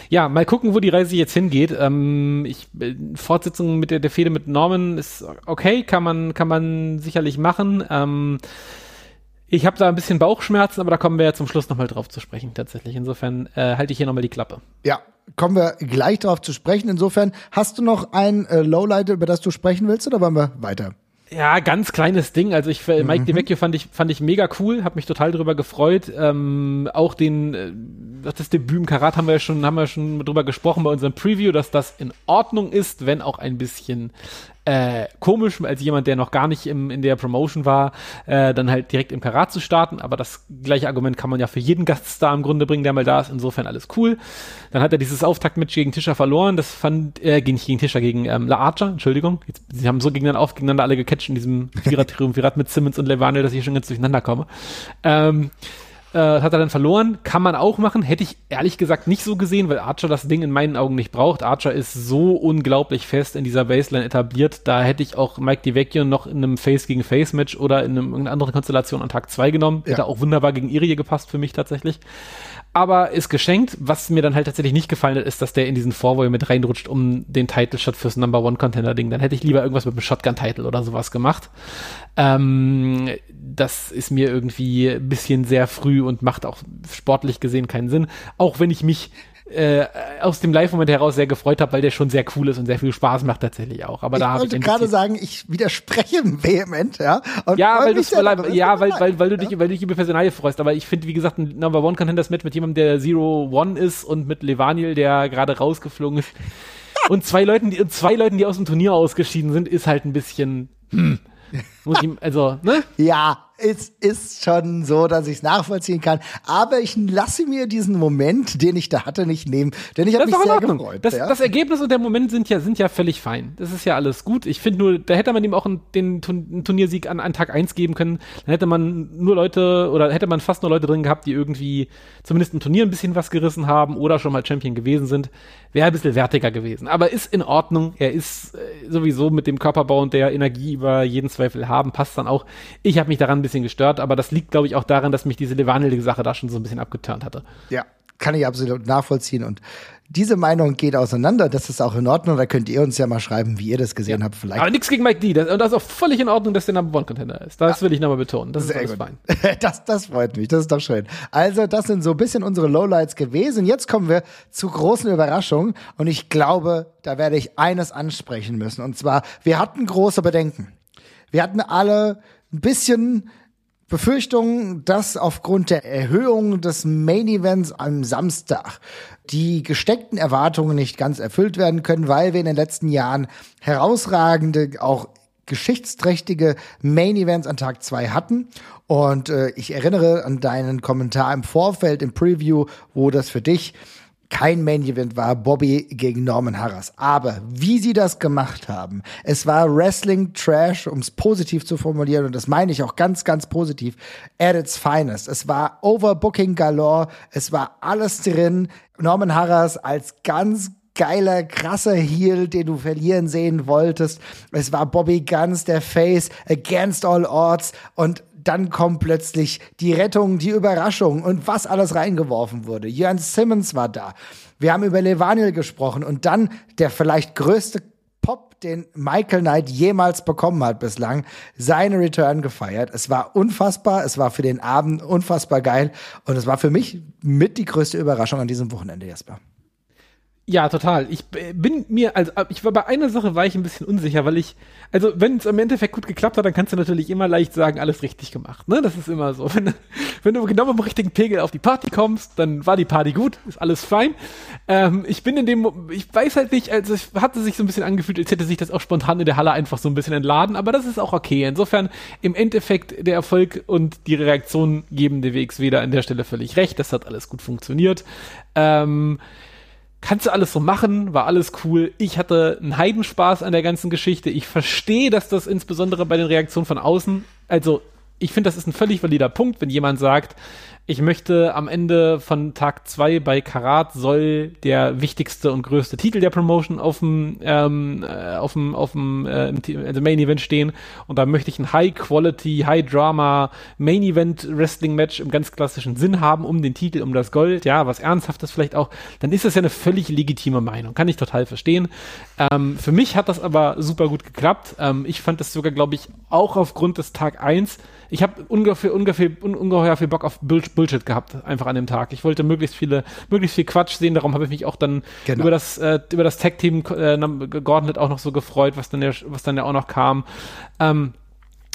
ja, mal gucken, wo die Reise jetzt hingeht. Ähm, ich, äh, Fortsetzung mit der, der Fehde mit Norman ist okay, kann man, kann man sicherlich machen. Ähm, ich habe da ein bisschen Bauchschmerzen, aber da kommen wir ja zum Schluss nochmal drauf zu sprechen, tatsächlich. Insofern äh, halte ich hier nochmal die Klappe. Ja, kommen wir gleich darauf zu sprechen. Insofern, hast du noch ein äh, Lowlight, über das du sprechen willst, oder wollen wir weiter? Ja, ganz kleines Ding. Also ich mhm. Mike DeVecchio fand ich fand ich mega cool, habe mich total drüber gefreut. Ähm, auch den äh, das Debüt im Karat haben wir ja schon haben wir schon drüber gesprochen bei unserem Preview, dass das in Ordnung ist, wenn auch ein bisschen äh, komisch, als jemand, der noch gar nicht im, in der Promotion war, äh, dann halt direkt im Karat zu starten. Aber das gleiche Argument kann man ja für jeden Gaststar im Grunde bringen, der mal da ist. Insofern alles cool. Dann hat er dieses Auftakt-Match gegen Tischer verloren. Das fand, äh, nicht gegen Tischer, gegen ähm, La Archer, Entschuldigung. Jetzt, sie haben so gegeneinander auf, gegeneinander alle gecatcht in diesem Vierer-Triumvirat mit Simmons und Levanel, dass ich schon ganz durcheinander komme. Ähm, äh, hat er dann verloren. Kann man auch machen. Hätte ich ehrlich gesagt nicht so gesehen, weil Archer das Ding in meinen Augen nicht braucht. Archer ist so unglaublich fest in dieser Baseline etabliert. Da hätte ich auch Mike DiVecchio noch in einem Face gegen Face Match oder in einem, einer anderen Konstellation an Tag 2 genommen. Ja. Hätte auch wunderbar gegen Irie gepasst für mich tatsächlich aber ist geschenkt. Was mir dann halt tatsächlich nicht gefallen hat, ist, dass der in diesen Vorwahl mit reinrutscht um den Title Shot fürs Number One Contender Ding. Dann hätte ich lieber irgendwas mit einem Shotgun Title oder sowas gemacht. Ähm, das ist mir irgendwie ein bisschen sehr früh und macht auch sportlich gesehen keinen Sinn. Auch wenn ich mich äh, aus dem Live-Moment heraus sehr gefreut habe, weil der schon sehr cool ist und sehr viel Spaß macht tatsächlich auch. Aber ich da wollte gerade sagen, ich widerspreche vehement, ja. Und ja, weil, du weil, ja, weil, weil, weil du dich, weil du dich über Personalie freust. Aber ich finde, wie gesagt, ein Number One Contenders Match mit jemandem, der Zero One ist und mit Levaniel, der gerade rausgeflogen ist. und zwei Leuten, die, zwei Leuten, die aus dem Turnier ausgeschieden sind, ist halt ein bisschen, hm. Muss ich, also, ne? Ja, es ist schon so, dass ich es nachvollziehen kann. Aber ich lasse mir diesen Moment, den ich da hatte, nicht nehmen. Denn ich habe mich sehr gefreut. Das, ja? das, Ergebnis und der Moment sind ja, sind ja völlig fein. Das ist ja alles gut. Ich finde nur, da hätte man ihm auch einen, den Turniersieg an, an Tag 1 geben können. Dann hätte man nur Leute oder hätte man fast nur Leute drin gehabt, die irgendwie zumindest im Turnier ein bisschen was gerissen haben oder schon mal Champion gewesen sind. Wäre ein bisschen wertiger gewesen. Aber ist in Ordnung. Er ist äh, sowieso mit dem Körperbau und der Energie über jeden Zweifel haben. Passt dann auch. Ich habe mich daran ein bisschen bisschen gestört, aber das liegt, glaube ich, auch daran, dass mich diese Levanil-Sache da schon so ein bisschen abgeturnt hatte. Ja, kann ich absolut nachvollziehen und diese Meinung geht auseinander. Das ist auch in Ordnung. Da könnt ihr uns ja mal schreiben, wie ihr das gesehen ja. habt. Vielleicht. Aber nichts gegen Mike D. Das, und das ist auch völlig in Ordnung, dass der Number One Contender ist. Das ja. will ich nochmal betonen. Das Sehr ist alles gut. fein. Das, das freut mich. Das ist doch schön. Also, das sind so ein bisschen unsere Lowlights gewesen. Jetzt kommen wir zu großen Überraschungen. Und ich glaube, da werde ich eines ansprechen müssen. Und zwar, wir hatten große Bedenken. Wir hatten alle ein bisschen Befürchtung, dass aufgrund der Erhöhung des Main Events am Samstag die gesteckten Erwartungen nicht ganz erfüllt werden können, weil wir in den letzten Jahren herausragende, auch geschichtsträchtige Main Events an Tag zwei hatten. Und äh, ich erinnere an deinen Kommentar im Vorfeld, im Preview, wo das für dich kein Main Event war Bobby gegen Norman Harras. Aber wie sie das gemacht haben, es war Wrestling Trash, um es positiv zu formulieren, und das meine ich auch ganz, ganz positiv, at its finest. Es war Overbooking galore, es war alles drin. Norman Harras als ganz geiler, krasser Heel, den du verlieren sehen wolltest. Es war Bobby Guns, der Face, against all odds und dann kommt plötzlich die Rettung, die Überraschung und was alles reingeworfen wurde. Jörn Simmons war da. Wir haben über Levaniel gesprochen und dann der vielleicht größte Pop, den Michael Knight jemals bekommen hat bislang, seine Return gefeiert. Es war unfassbar, es war für den Abend unfassbar geil und es war für mich mit die größte Überraschung an diesem Wochenende, Jesper. Ja, total. Ich bin mir, also ich war bei einer Sache war ich ein bisschen unsicher, weil ich, also wenn es im Endeffekt gut geklappt hat, dann kannst du natürlich immer leicht sagen, alles richtig gemacht. Ne? Das ist immer so. Wenn, wenn du genau mit dem richtigen Pegel auf die Party kommst, dann war die Party gut, ist alles fein. Ähm, ich bin in dem, ich weiß halt nicht, also es hatte sich so ein bisschen angefühlt, als hätte sich das auch spontan in der Halle einfach so ein bisschen entladen, aber das ist auch okay. Insofern im Endeffekt der Erfolg und die Reaktion geben der da an der Stelle völlig recht. Das hat alles gut funktioniert. Ähm, kannst du alles so machen, war alles cool. Ich hatte einen Heidenspaß an der ganzen Geschichte. Ich verstehe, dass das insbesondere bei den Reaktionen von außen, also ich finde, das ist ein völlig valider Punkt, wenn jemand sagt, ich möchte am Ende von Tag zwei bei Karat soll der wichtigste und größte Titel der Promotion auf dem ähm, äh, auf dem auf dem äh, also Main Event stehen und da möchte ich ein High Quality, High Drama Main Event Wrestling Match im ganz klassischen Sinn haben um den Titel, um das Gold, ja, was ernsthaftes vielleicht auch, dann ist das ja eine völlig legitime Meinung, kann ich total verstehen. Ähm, für mich hat das aber super gut geklappt. Ähm, ich fand das sogar, glaube ich, auch aufgrund des Tag eins ich habe ungefähr, ungefähr, un, ungeheuer viel Bock auf Bullshit gehabt, einfach an dem Tag. Ich wollte möglichst viele, möglichst viel Quatsch sehen, darum habe ich mich auch dann genau. über das, äh, über das Tag-Team äh, Gauntlet auch noch so gefreut, was dann ja, was dann ja auch noch kam. Ähm,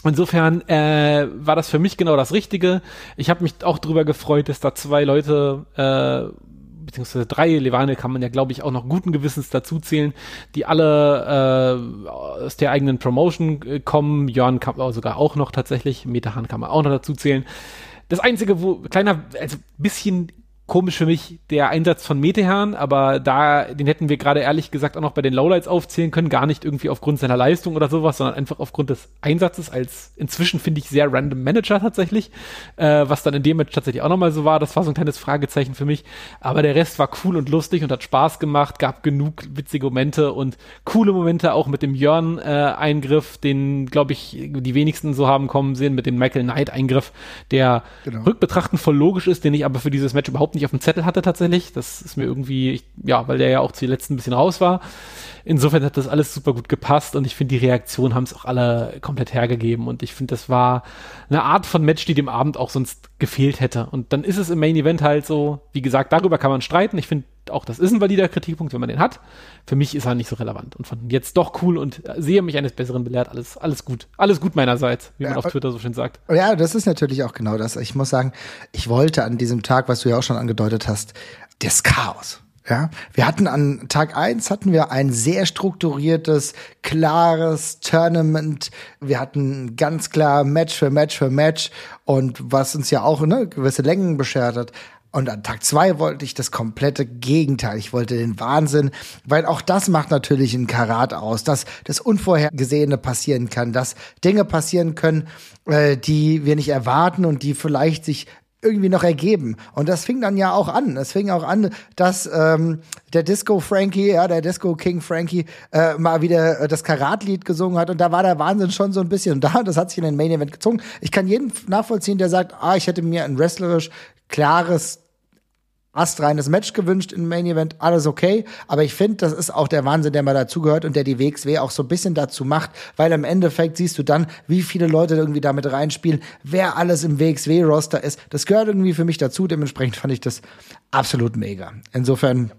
Insofern äh, war das für mich genau das Richtige. Ich habe mich auch darüber gefreut, dass da zwei Leute äh, beziehungsweise drei Levane kann man ja, glaube ich, auch noch guten Gewissens dazu zählen, die alle äh, aus der eigenen Promotion äh, kommen. Jörn kann man sogar auch noch tatsächlich, Metahan kann man auch noch dazu zählen. Das einzige, wo kleiner, also bisschen komisch für mich der Einsatz von Metehan, aber da, den hätten wir gerade ehrlich gesagt auch noch bei den Lowlights aufzählen können, gar nicht irgendwie aufgrund seiner Leistung oder sowas, sondern einfach aufgrund des Einsatzes als inzwischen finde ich sehr random Manager tatsächlich, äh, was dann in dem Match tatsächlich auch nochmal so war, das war so ein kleines Fragezeichen für mich, aber der Rest war cool und lustig und hat Spaß gemacht, gab genug witzige Momente und coole Momente auch mit dem Jörn-Eingriff, äh, den glaube ich die wenigsten so haben kommen sehen, mit dem Michael Knight-Eingriff, der genau. rückbetrachtend voll logisch ist, den ich aber für dieses Match überhaupt nicht auf dem Zettel hatte tatsächlich. Das ist mir irgendwie, ich, ja, weil der ja auch zuletzt ein bisschen raus war. Insofern hat das alles super gut gepasst und ich finde, die Reaktionen haben es auch alle komplett hergegeben und ich finde, das war eine Art von Match, die dem Abend auch sonst gefehlt hätte. Und dann ist es im Main Event halt so, wie gesagt, darüber kann man streiten. Ich finde auch, das ist ein valider Kritikpunkt, wenn man den hat. Für mich ist er nicht so relevant und von jetzt doch cool und sehe mich eines Besseren belehrt. Alles, alles gut. Alles gut meinerseits, wie ja, man auf Twitter so schön sagt. Ja, das ist natürlich auch genau das. Ich muss sagen, ich wollte an diesem Tag, was du ja auch schon angedeutet hast, das Chaos. Ja, wir hatten an Tag eins hatten wir ein sehr strukturiertes, klares Tournament. Wir hatten ganz klar Match für Match für Match und was uns ja auch ne, gewisse Längen beschert hat. Und an Tag zwei wollte ich das komplette Gegenteil. Ich wollte den Wahnsinn, weil auch das macht natürlich ein Karat aus, dass das Unvorhergesehene passieren kann, dass Dinge passieren können, äh, die wir nicht erwarten und die vielleicht sich irgendwie noch ergeben. Und das fing dann ja auch an. Es fing auch an, dass ähm, der Disco Frankie, ja, der Disco King Frankie, äh, mal wieder äh, das Karatlied gesungen hat. Und da war der Wahnsinn schon so ein bisschen da. Das hat sich in den Main Event gezogen. Ich kann jeden nachvollziehen, der sagt, ah, ich hätte mir ein wrestlerisch klares astreines Match gewünscht im Main Event, alles okay. Aber ich finde, das ist auch der Wahnsinn, der mal dazugehört und der die WXW auch so ein bisschen dazu macht, weil im Endeffekt siehst du dann, wie viele Leute irgendwie damit reinspielen, wer alles im WXW-Roster ist. Das gehört irgendwie für mich dazu. Dementsprechend fand ich das absolut mega. Insofern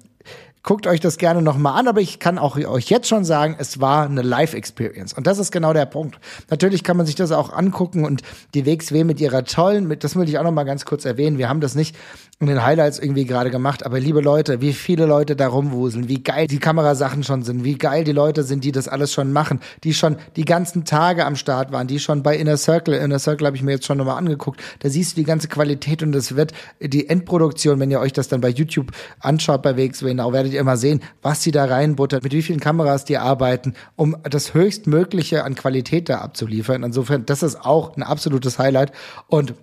Guckt euch das gerne nochmal an, aber ich kann auch euch jetzt schon sagen, es war eine Live-Experience. Und das ist genau der Punkt. Natürlich kann man sich das auch angucken und die WXW mit ihrer tollen, mit, das will ich auch nochmal ganz kurz erwähnen. Wir haben das nicht in den Highlights irgendwie gerade gemacht, aber liebe Leute, wie viele Leute da rumwuseln, wie geil die Kamerasachen schon sind, wie geil die Leute sind, die das alles schon machen, die schon die ganzen Tage am Start waren, die schon bei Inner Circle, Inner Circle habe ich mir jetzt schon nochmal angeguckt, da siehst du die ganze Qualität und das wird die Endproduktion, wenn ihr euch das dann bei YouTube anschaut bei WXW, auch werdet ihr immer sehen, was sie da reinbuttert, mit wie vielen Kameras die arbeiten, um das höchstmögliche an Qualität da abzuliefern. Insofern, das ist auch ein absolutes Highlight. Und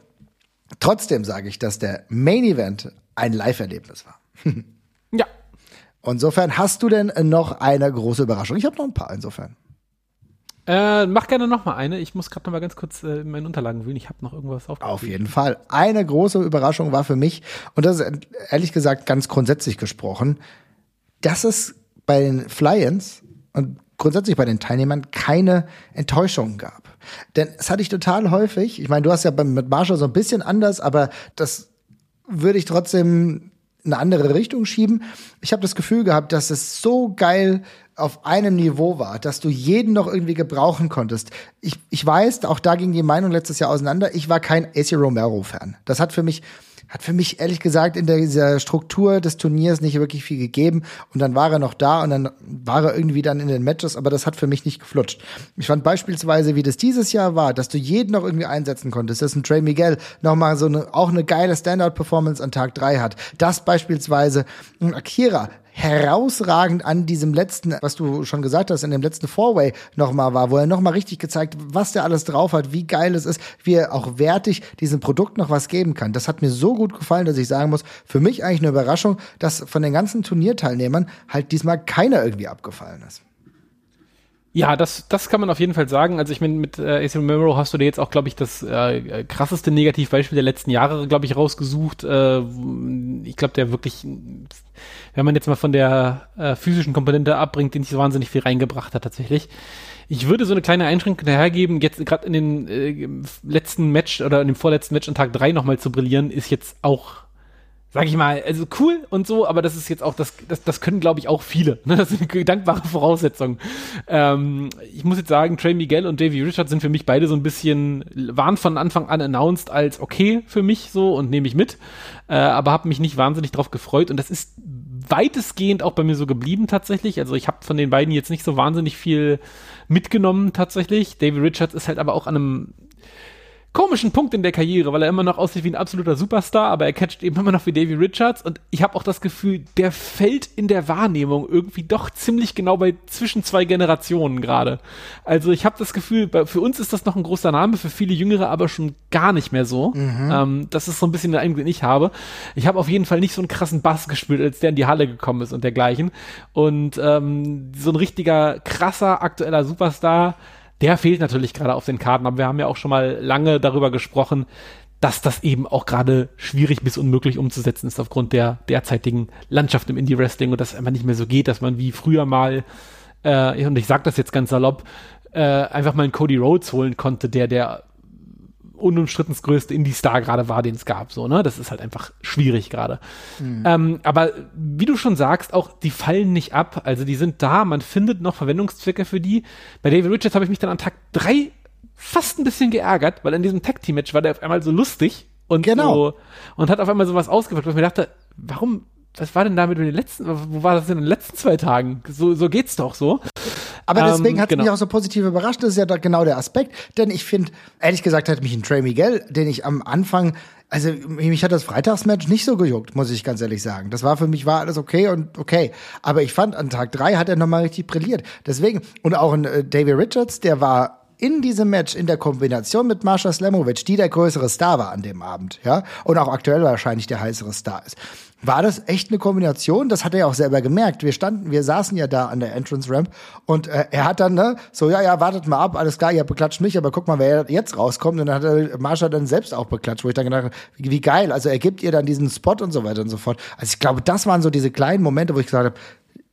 Trotzdem sage ich, dass der Main Event ein Live-Erlebnis war. ja. Insofern hast du denn noch eine große Überraschung? Ich habe noch ein paar insofern. Äh, mach gerne noch mal eine. Ich muss gerade noch mal ganz kurz äh, in meinen Unterlagen wühlen. Ich habe noch irgendwas auf. Auf jeden Fall. Eine große Überraschung war für mich, und das ist ehrlich gesagt ganz grundsätzlich gesprochen, dass es bei den Fly-Ins und grundsätzlich bei den Teilnehmern keine Enttäuschungen gab. Denn es hatte ich total häufig. Ich meine, du hast ja mit Marshall so ein bisschen anders, aber das würde ich trotzdem eine andere Richtung schieben. Ich habe das Gefühl gehabt, dass es so geil auf einem Niveau war, dass du jeden noch irgendwie gebrauchen konntest. Ich, ich weiß, auch da ging die Meinung letztes Jahr auseinander. Ich war kein AC Romero-Fan. Das hat für mich hat für mich ehrlich gesagt in dieser Struktur des Turniers nicht wirklich viel gegeben. Und dann war er noch da und dann war er irgendwie dann in den Matches, aber das hat für mich nicht geflutscht. Ich fand beispielsweise, wie das dieses Jahr war, dass du jeden noch irgendwie einsetzen konntest, dass ein Trey Miguel nochmal so eine, auch eine geile Standout-Performance an Tag drei hat. Das beispielsweise ein Akira herausragend an diesem letzten, was du schon gesagt hast, in dem letzten Four-Way nochmal war, wo er nochmal richtig gezeigt, was der alles drauf hat, wie geil es ist, wie er auch wertig diesem Produkt noch was geben kann. Das hat mir so gut gefallen, dass ich sagen muss, für mich eigentlich eine Überraschung, dass von den ganzen Turnierteilnehmern halt diesmal keiner irgendwie abgefallen ist. Ja, das, das kann man auf jeden Fall sagen. Also ich meine, mit äh, AC Romero hast du dir jetzt auch, glaube ich, das äh, krasseste Negativbeispiel der letzten Jahre, glaube ich, rausgesucht. Äh, ich glaube, der wirklich, wenn man jetzt mal von der äh, physischen Komponente abbringt, den nicht so wahnsinnig viel reingebracht hat tatsächlich. Ich würde so eine kleine Einschränkung dahergeben, jetzt gerade in den äh, letzten Match oder in dem vorletzten Match an Tag drei nochmal zu brillieren, ist jetzt auch sag ich mal, also cool und so, aber das ist jetzt auch, das, das, das können, glaube ich, auch viele. Ne? Das sind dankbare Voraussetzungen. Ähm, ich muss jetzt sagen, Trey Miguel und Davey Richards sind für mich beide so ein bisschen, waren von Anfang an announced als okay für mich so und nehme ich mit, äh, aber habe mich nicht wahnsinnig drauf gefreut und das ist weitestgehend auch bei mir so geblieben tatsächlich. Also ich habe von den beiden jetzt nicht so wahnsinnig viel mitgenommen tatsächlich. Davey Richards ist halt aber auch an einem komischen Punkt in der Karriere, weil er immer noch aussieht wie ein absoluter Superstar, aber er catcht eben immer noch wie Davy Richards und ich habe auch das Gefühl, der fällt in der Wahrnehmung irgendwie doch ziemlich genau bei zwischen zwei Generationen gerade. Also ich habe das Gefühl, für uns ist das noch ein großer Name, für viele Jüngere aber schon gar nicht mehr so. Mhm. Ähm, das ist so ein bisschen der Eindruck, den ich habe. Ich habe auf jeden Fall nicht so einen krassen Bass gespielt, als der in die Halle gekommen ist und dergleichen. Und ähm, so ein richtiger krasser aktueller Superstar der fehlt natürlich gerade auf den Karten, aber wir haben ja auch schon mal lange darüber gesprochen, dass das eben auch gerade schwierig bis unmöglich umzusetzen ist aufgrund der derzeitigen Landschaft im Indie-Wrestling und das einfach nicht mehr so geht, dass man wie früher mal, äh, und ich sage das jetzt ganz salopp, äh, einfach mal einen Cody Rhodes holen konnte, der der unumstritten das größte Indie-Star gerade war, den es gab. So, ne? Das ist halt einfach schwierig gerade. Mhm. Ähm, aber wie du schon sagst, auch die fallen nicht ab. Also die sind da, man findet noch Verwendungszwecke für die. Bei David Richards habe ich mich dann an Tag drei fast ein bisschen geärgert, weil in diesem Tag-Team-Match war der auf einmal so lustig und genau. so und hat auf einmal sowas ausgewirkt, wo ich mir dachte, warum was war denn damit in den letzten, wo war das in den letzten zwei Tagen? So, so geht's doch so. Aber deswegen ähm, hat es genau. mich auch so positiv überrascht. Das ist ja genau der Aspekt. Denn ich finde, ehrlich gesagt, hat mich ein Trey Miguel, den ich am Anfang also mich hat das Freitagsmatch nicht so gejuckt, muss ich ganz ehrlich sagen. Das war für mich war alles okay und okay. Aber ich fand an Tag drei hat er nochmal richtig brilliert. Deswegen und auch ein äh, David Richards, der war in diesem Match in der Kombination mit Marsha Slamovic, die der größere Star war an dem Abend, ja, und auch aktuell wahrscheinlich der heißere Star ist war das echt eine Kombination. Das hat er ja auch selber gemerkt. Wir standen, wir saßen ja da an der Entrance Ramp und äh, er hat dann ne, so ja ja wartet mal ab, alles klar, ihr beklatscht mich, aber guck mal, wer jetzt rauskommt. Und dann hat er Marsha dann selbst auch beklatscht, wo ich dann gedacht habe, wie, wie geil. Also er gibt ihr dann diesen Spot und so weiter und so fort. Also ich glaube, das waren so diese kleinen Momente, wo ich gesagt habe,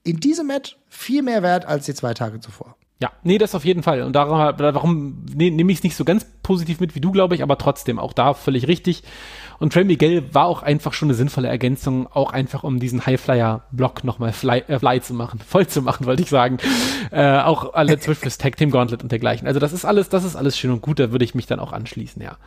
in diesem Match viel mehr wert als die zwei Tage zuvor. Ja, nee, das auf jeden Fall. Und darum, warum nee, nehme ich es nicht so ganz positiv mit wie du, glaube ich, aber trotzdem auch da völlig richtig. Und Trey Miguel war auch einfach schon eine sinnvolle Ergänzung, auch einfach um diesen Highflyer-Block nochmal fly, äh, fly zu machen, voll zu machen, wollte ich sagen. Äh, auch alle zwölf fürs Tag Team Gauntlet und dergleichen. Also das ist alles, das ist alles schön und gut, da würde ich mich dann auch anschließen, ja.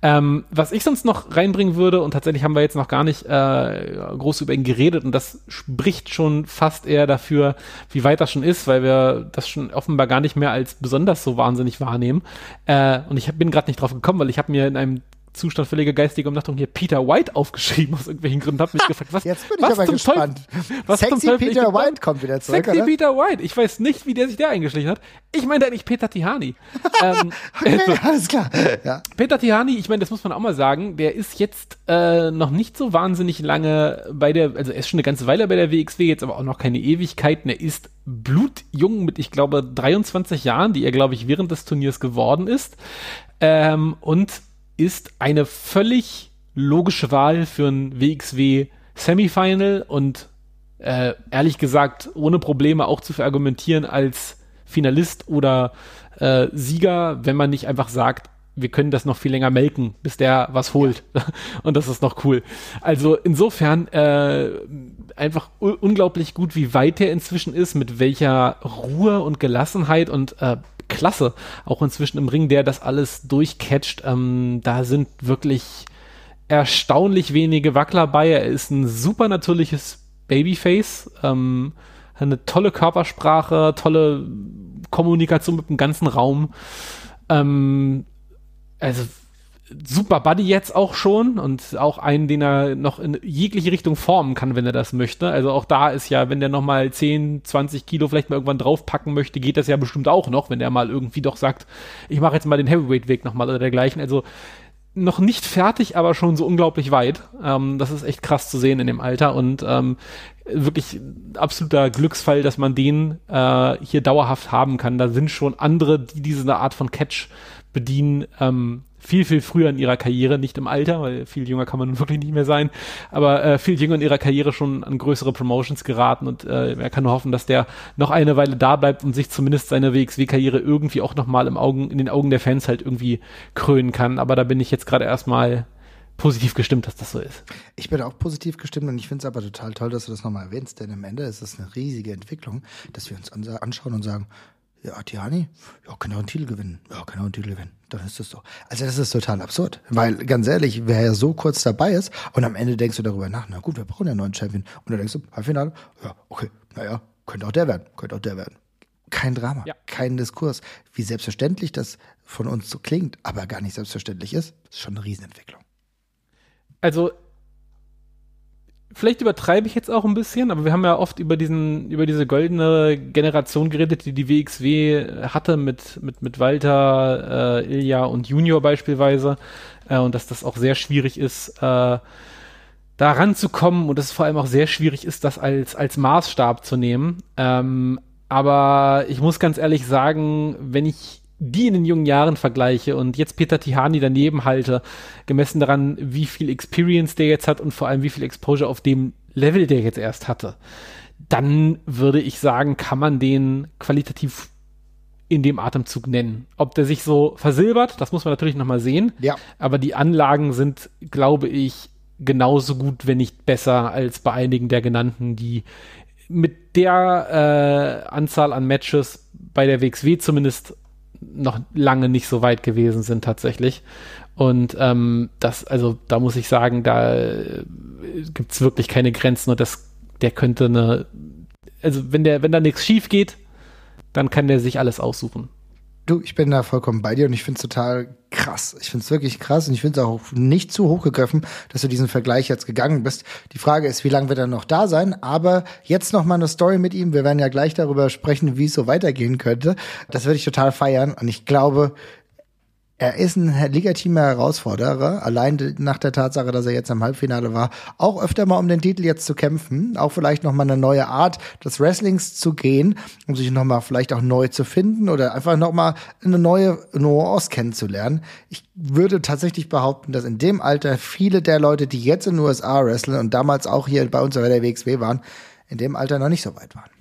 Ähm, was ich sonst noch reinbringen würde, und tatsächlich haben wir jetzt noch gar nicht äh, groß über ihn geredet, und das spricht schon fast eher dafür, wie weit das schon ist, weil wir das schon offenbar gar nicht mehr als besonders so wahnsinnig wahrnehmen. Äh, und ich bin gerade nicht drauf gekommen, weil ich habe mir in einem Zustand völliger geistiger Umnachtung hier Peter White aufgeschrieben aus irgendwelchen Gründen. Hab mich gefragt, was, Jetzt bin ich was aber gespannt. Teufel, was Sexy Peter White kommt wieder zurück, Sexy oder? Peter White. Ich weiß nicht, wie der sich der eingeschlichen hat. Ich meine eigentlich Peter Tihani. ähm, okay, also, alles klar. Ja. Peter Tihani, ich meine, das muss man auch mal sagen, der ist jetzt äh, noch nicht so wahnsinnig lange bei der, also er ist schon eine ganze Weile bei der WXW, jetzt aber auch noch keine Ewigkeiten. Er ist blutjung mit, ich glaube, 23 Jahren, die er, glaube ich, während des Turniers geworden ist. Ähm, und ist eine völlig logische Wahl für ein WXW Semifinal und äh, ehrlich gesagt ohne Probleme auch zu verargumentieren als Finalist oder äh, Sieger, wenn man nicht einfach sagt, wir können das noch viel länger melken, bis der was holt. Und das ist noch cool. Also insofern äh, einfach unglaublich gut, wie weit er inzwischen ist, mit welcher Ruhe und Gelassenheit und äh, klasse, auch inzwischen im Ring, der das alles durchcatcht. Ähm, da sind wirklich erstaunlich wenige Wackler bei. Er ist ein super natürliches Babyface, ähm, eine tolle Körpersprache, tolle Kommunikation mit dem ganzen Raum. Ähm, also super Buddy jetzt auch schon und auch einen, den er noch in jegliche Richtung formen kann, wenn er das möchte. Also auch da ist ja, wenn der nochmal 10, 20 Kilo vielleicht mal irgendwann draufpacken möchte, geht das ja bestimmt auch noch, wenn der mal irgendwie doch sagt, ich mache jetzt mal den Heavyweight-Weg nochmal oder dergleichen. Also noch nicht fertig, aber schon so unglaublich weit. Ähm, das ist echt krass zu sehen in dem Alter und ähm, wirklich absoluter Glücksfall, dass man den äh, hier dauerhaft haben kann. Da sind schon andere, die diese Art von Catch bedienen, ähm, viel, viel früher in ihrer Karriere, nicht im Alter, weil viel jünger kann man wirklich nicht mehr sein, aber äh, viel jünger in ihrer Karriere schon an größere Promotions geraten und äh, er kann nur hoffen, dass der noch eine Weile da bleibt und sich zumindest seine WXW-Karriere irgendwie auch nochmal im Augen, in den Augen der Fans halt irgendwie krönen kann. Aber da bin ich jetzt gerade erstmal positiv gestimmt, dass das so ist. Ich bin auch positiv gestimmt und ich finde es aber total toll, dass du das nochmal erwähnst, denn am Ende ist es eine riesige Entwicklung, dass wir uns anschauen und sagen, ja, Tiani, ja, kann auch einen Titel gewinnen. Ja, kann auch einen Titel gewinnen. Dann ist das so. Also das ist total absurd. Weil, ganz ehrlich, wer ja so kurz dabei ist und am Ende denkst du darüber nach, na gut, wir brauchen ja einen neuen Champion. Und dann denkst du, Halbfinale, ja, okay, naja, könnte auch der werden, könnte auch der werden. Kein Drama, ja. kein Diskurs. Wie selbstverständlich das von uns so klingt, aber gar nicht selbstverständlich ist, ist schon eine Riesenentwicklung. Also vielleicht übertreibe ich jetzt auch ein bisschen, aber wir haben ja oft über diesen, über diese goldene Generation geredet, die die WXW hatte mit, mit, mit Walter, äh, Ilja und Junior beispielsweise, äh, und dass das auch sehr schwierig ist, äh, da ranzukommen und dass es vor allem auch sehr schwierig ist, das als, als Maßstab zu nehmen. Ähm, aber ich muss ganz ehrlich sagen, wenn ich die in den jungen Jahren vergleiche und jetzt Peter Tihani daneben halte, gemessen daran, wie viel Experience der jetzt hat und vor allem wie viel Exposure auf dem Level der jetzt erst hatte, dann würde ich sagen, kann man den qualitativ in dem Atemzug nennen. Ob der sich so versilbert, das muss man natürlich nochmal sehen. Ja. Aber die Anlagen sind, glaube ich, genauso gut, wenn nicht besser als bei einigen der genannten, die mit der äh, Anzahl an Matches bei der WXW zumindest noch lange nicht so weit gewesen sind tatsächlich. Und ähm, das, also da muss ich sagen, da äh, gibt es wirklich keine Grenzen und das, der könnte eine, also wenn der, wenn da nichts schief geht, dann kann der sich alles aussuchen. Du, ich bin da vollkommen bei dir und ich finde es total krass. Ich finde es wirklich krass und ich finde es auch nicht zu hoch gegriffen, dass du diesen Vergleich jetzt gegangen bist. Die Frage ist, wie lange wird er noch da sein? Aber jetzt noch mal eine Story mit ihm. Wir werden ja gleich darüber sprechen, wie es so weitergehen könnte. Das würde ich total feiern und ich glaube, er ist ein legitimer Herausforderer, allein nach der Tatsache, dass er jetzt im Halbfinale war, auch öfter mal um den Titel jetzt zu kämpfen, auch vielleicht noch mal eine neue Art des Wrestlings zu gehen, um sich noch mal vielleicht auch neu zu finden oder einfach noch mal eine neue Nuance kennenzulernen. Ich würde tatsächlich behaupten, dass in dem Alter viele der Leute, die jetzt in den USA wresteln und damals auch hier bei uns bei der WXW waren, in dem Alter noch nicht so weit waren.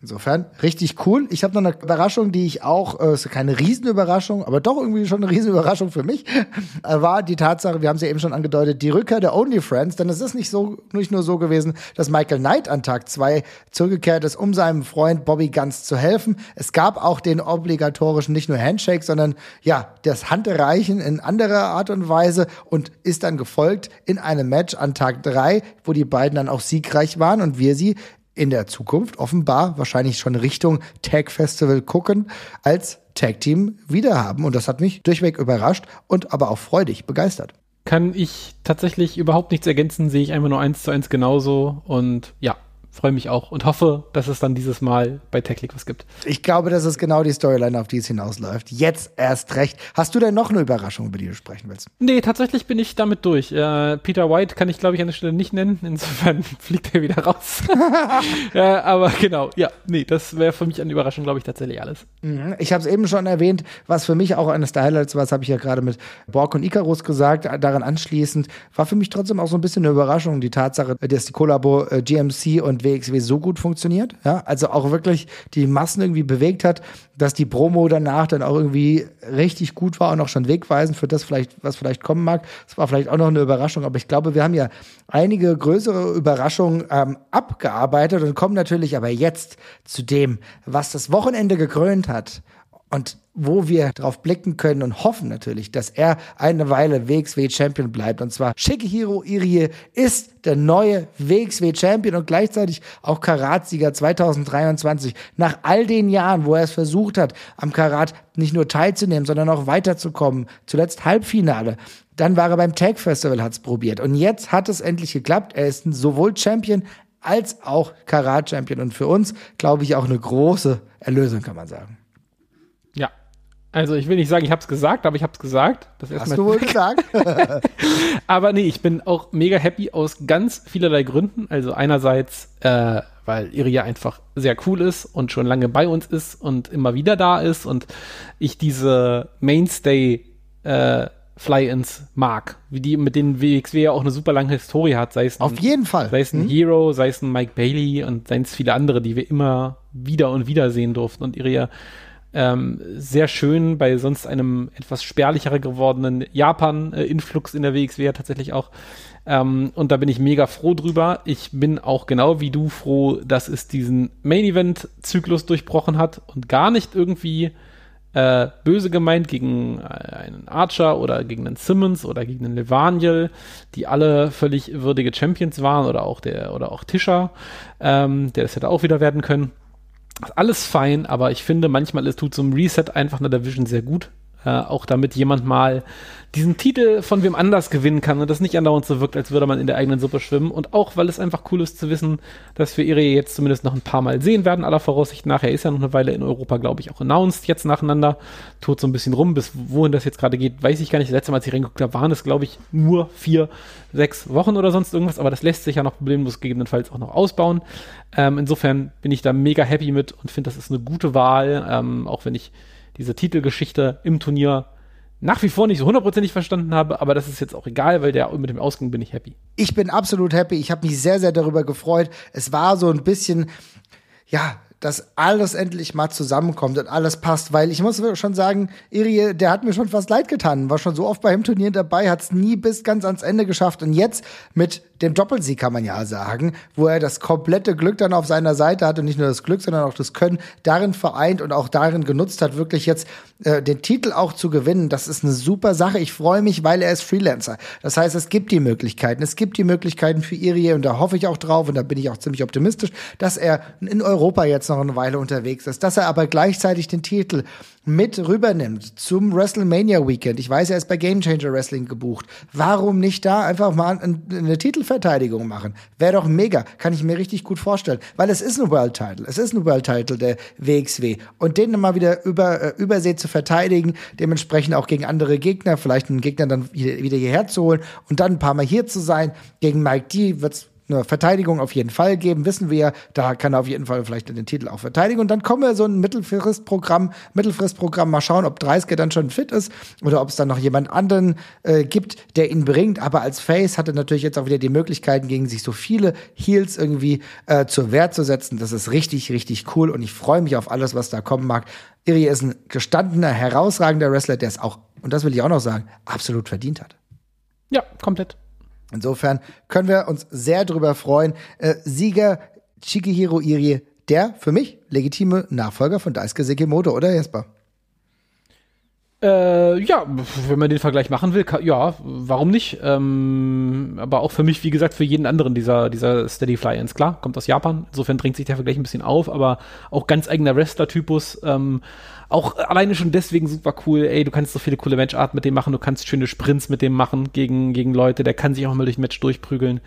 Insofern richtig cool. Ich habe noch eine Überraschung, die ich auch, äh, ist keine Riesenüberraschung, aber doch irgendwie schon eine Riesenüberraschung für mich, äh, war die Tatsache, wir haben sie ja eben schon angedeutet, die Rückkehr der Only Friends. Denn es ist nicht so, nicht nur so gewesen, dass Michael Knight an Tag zwei zurückgekehrt ist, um seinem Freund Bobby Guns zu helfen. Es gab auch den obligatorischen nicht nur Handshake, sondern ja, das Handreichen in anderer Art und Weise und ist dann gefolgt in einem Match an Tag drei, wo die beiden dann auch siegreich waren und wir sie in der Zukunft offenbar wahrscheinlich schon Richtung Tag Festival gucken, als Tag Team wiederhaben. Und das hat mich durchweg überrascht und aber auch freudig begeistert. Kann ich tatsächlich überhaupt nichts ergänzen, sehe ich einfach nur eins zu eins genauso. Und ja, freue mich auch und hoffe, dass es dann dieses Mal bei TechLeague was gibt. Ich glaube, das ist genau die Storyline, auf die es hinausläuft. Jetzt erst recht. Hast du denn noch eine Überraschung, über die du sprechen willst? Nee, tatsächlich bin ich damit durch. Äh, Peter White kann ich, glaube ich, an der Stelle nicht nennen. Insofern fliegt er wieder raus. äh, aber genau, ja, nee, das wäre für mich eine Überraschung, glaube ich, tatsächlich alles. Mhm. Ich habe es eben schon erwähnt, was für mich auch eines der Highlights war, das habe ich ja gerade mit Borg und Icarus gesagt, daran anschließend, war für mich trotzdem auch so ein bisschen eine Überraschung, die Tatsache, dass die Kollabo äh, GMC und WXW so gut funktioniert. Ja, also auch wirklich die Massen irgendwie bewegt hat, dass die Promo danach dann auch irgendwie richtig gut war und auch schon wegweisend für das vielleicht, was vielleicht kommen mag. Das war vielleicht auch noch eine Überraschung, aber ich glaube, wir haben ja einige größere Überraschungen ähm, abgearbeitet und kommen natürlich aber jetzt zu dem, was das Wochenende gekrönt hat. Und wo wir drauf blicken können und hoffen natürlich, dass er eine Weile WXW Champion bleibt. Und zwar Shigehiro Irie ist der neue WXW Champion und gleichzeitig auch Karatsieger 2023. Nach all den Jahren, wo er es versucht hat, am Karat nicht nur teilzunehmen, sondern auch weiterzukommen. Zuletzt Halbfinale. Dann war er beim Tag Festival, hat es probiert. Und jetzt hat es endlich geklappt. Er ist sowohl Champion als auch Karat Champion. Und für uns, glaube ich, auch eine große Erlösung, kann man sagen. Also ich will nicht sagen, ich habe es gesagt, aber ich habe es gesagt. Das Hast du wohl gesagt? aber nee, ich bin auch mega happy aus ganz vielerlei Gründen. Also einerseits, äh, weil Iria einfach sehr cool ist und schon lange bei uns ist und immer wieder da ist und ich diese Mainstay äh, Fly-Ins mag, wie die mit denen WXW ja auch eine super lange Historie hat, sei es ein, auf jeden Fall, sei es ein hm? Hero, sei es ein Mike Bailey und seien es viele andere, die wir immer wieder und wieder sehen durften und Iria ähm, sehr schön bei sonst einem etwas spärlicher gewordenen Japan-Influx in der WXW tatsächlich auch. Ähm, und da bin ich mega froh drüber. Ich bin auch genau wie du froh, dass es diesen Main-Event-Zyklus durchbrochen hat und gar nicht irgendwie äh, böse gemeint gegen äh, einen Archer oder gegen einen Simmons oder gegen einen Levaniel, die alle völlig würdige Champions waren oder auch der oder auch Tischer, ähm, der das hätte auch wieder werden können alles fein, aber ich finde manchmal, es tut so ein Reset einfach einer Division sehr gut. Äh, auch damit jemand mal diesen Titel von wem anders gewinnen kann und das nicht andauernd so wirkt, als würde man in der eigenen Suppe schwimmen. Und auch, weil es einfach cool ist zu wissen, dass wir Irie jetzt zumindest noch ein paar Mal sehen werden, aller Voraussicht nach. Er ist ja noch eine Weile in Europa, glaube ich, auch announced jetzt nacheinander. Tut so ein bisschen rum, bis wohin das jetzt gerade geht, weiß ich gar nicht. Das letzte Mal, als ich reingeguckt habe, waren es, glaube ich, nur vier, sechs Wochen oder sonst irgendwas. Aber das lässt sich ja noch problemlos gegebenenfalls auch noch ausbauen. Ähm, insofern bin ich da mega happy mit und finde, das ist eine gute Wahl, ähm, auch wenn ich diese Titelgeschichte im Turnier nach wie vor nicht so hundertprozentig verstanden habe, aber das ist jetzt auch egal, weil der mit dem Ausgang bin ich happy. Ich bin absolut happy. Ich habe mich sehr, sehr darüber gefreut. Es war so ein bisschen, ja, dass alles endlich mal zusammenkommt und alles passt, weil ich muss schon sagen, Irie, der hat mir schon fast leid getan, war schon so oft bei dem Turnier dabei, hat es nie bis ganz ans Ende geschafft und jetzt mit dem Doppelsieg kann man ja sagen, wo er das komplette Glück dann auf seiner Seite hat und nicht nur das Glück, sondern auch das Können darin vereint und auch darin genutzt hat, wirklich jetzt äh, den Titel auch zu gewinnen. Das ist eine super Sache. Ich freue mich, weil er ist Freelancer. Das heißt, es gibt die Möglichkeiten. Es gibt die Möglichkeiten für Irie und da hoffe ich auch drauf und da bin ich auch ziemlich optimistisch, dass er in Europa jetzt noch eine Weile unterwegs ist, dass er aber gleichzeitig den Titel mit rübernimmt zum WrestleMania Weekend. Ich weiß, er ist bei Game Changer Wrestling gebucht. Warum nicht da einfach mal eine Titelverteidigung machen? Wäre doch mega. Kann ich mir richtig gut vorstellen. Weil es ist ein World Title. Es ist ein World Title der WXW. Und den mal wieder über, äh, übersee zu verteidigen, dementsprechend auch gegen andere Gegner, vielleicht einen Gegner dann wieder hierher zu holen und dann ein paar Mal hier zu sein. Gegen Mike D wird's eine Verteidigung auf jeden Fall geben, wissen wir da kann er auf jeden Fall vielleicht den Titel auch verteidigen. Und dann kommen wir so ein Mittelfristprogramm, Mittelfristprogramm, mal schauen, ob 30er dann schon fit ist oder ob es dann noch jemand anderen äh, gibt, der ihn bringt. Aber als Face hat er natürlich jetzt auch wieder die Möglichkeiten, gegen sich so viele Heels irgendwie äh, zur Wehr zu setzen. Das ist richtig, richtig cool und ich freue mich auf alles, was da kommen mag. Iri ist ein gestandener, herausragender Wrestler, der es auch, und das will ich auch noch sagen, absolut verdient hat. Ja, komplett. Insofern können wir uns sehr drüber freuen. Äh, Sieger Chikihiro Irie, der für mich legitime Nachfolger von Daisuke Sekimoto, oder Jesper? Äh, ja, wenn man den Vergleich machen will, kann, ja, warum nicht? Ähm, aber auch für mich, wie gesagt, für jeden anderen dieser, dieser Steady Fly-Ins. Klar, kommt aus Japan, insofern drängt sich der Vergleich ein bisschen auf, aber auch ganz eigener Wrestler-Typus. Ähm, auch alleine schon deswegen super cool. Ey, du kannst so viele coole Matchart mit dem machen, du kannst schöne Sprints mit dem machen gegen, gegen Leute, der kann sich auch mal durch ein Match durchprügeln.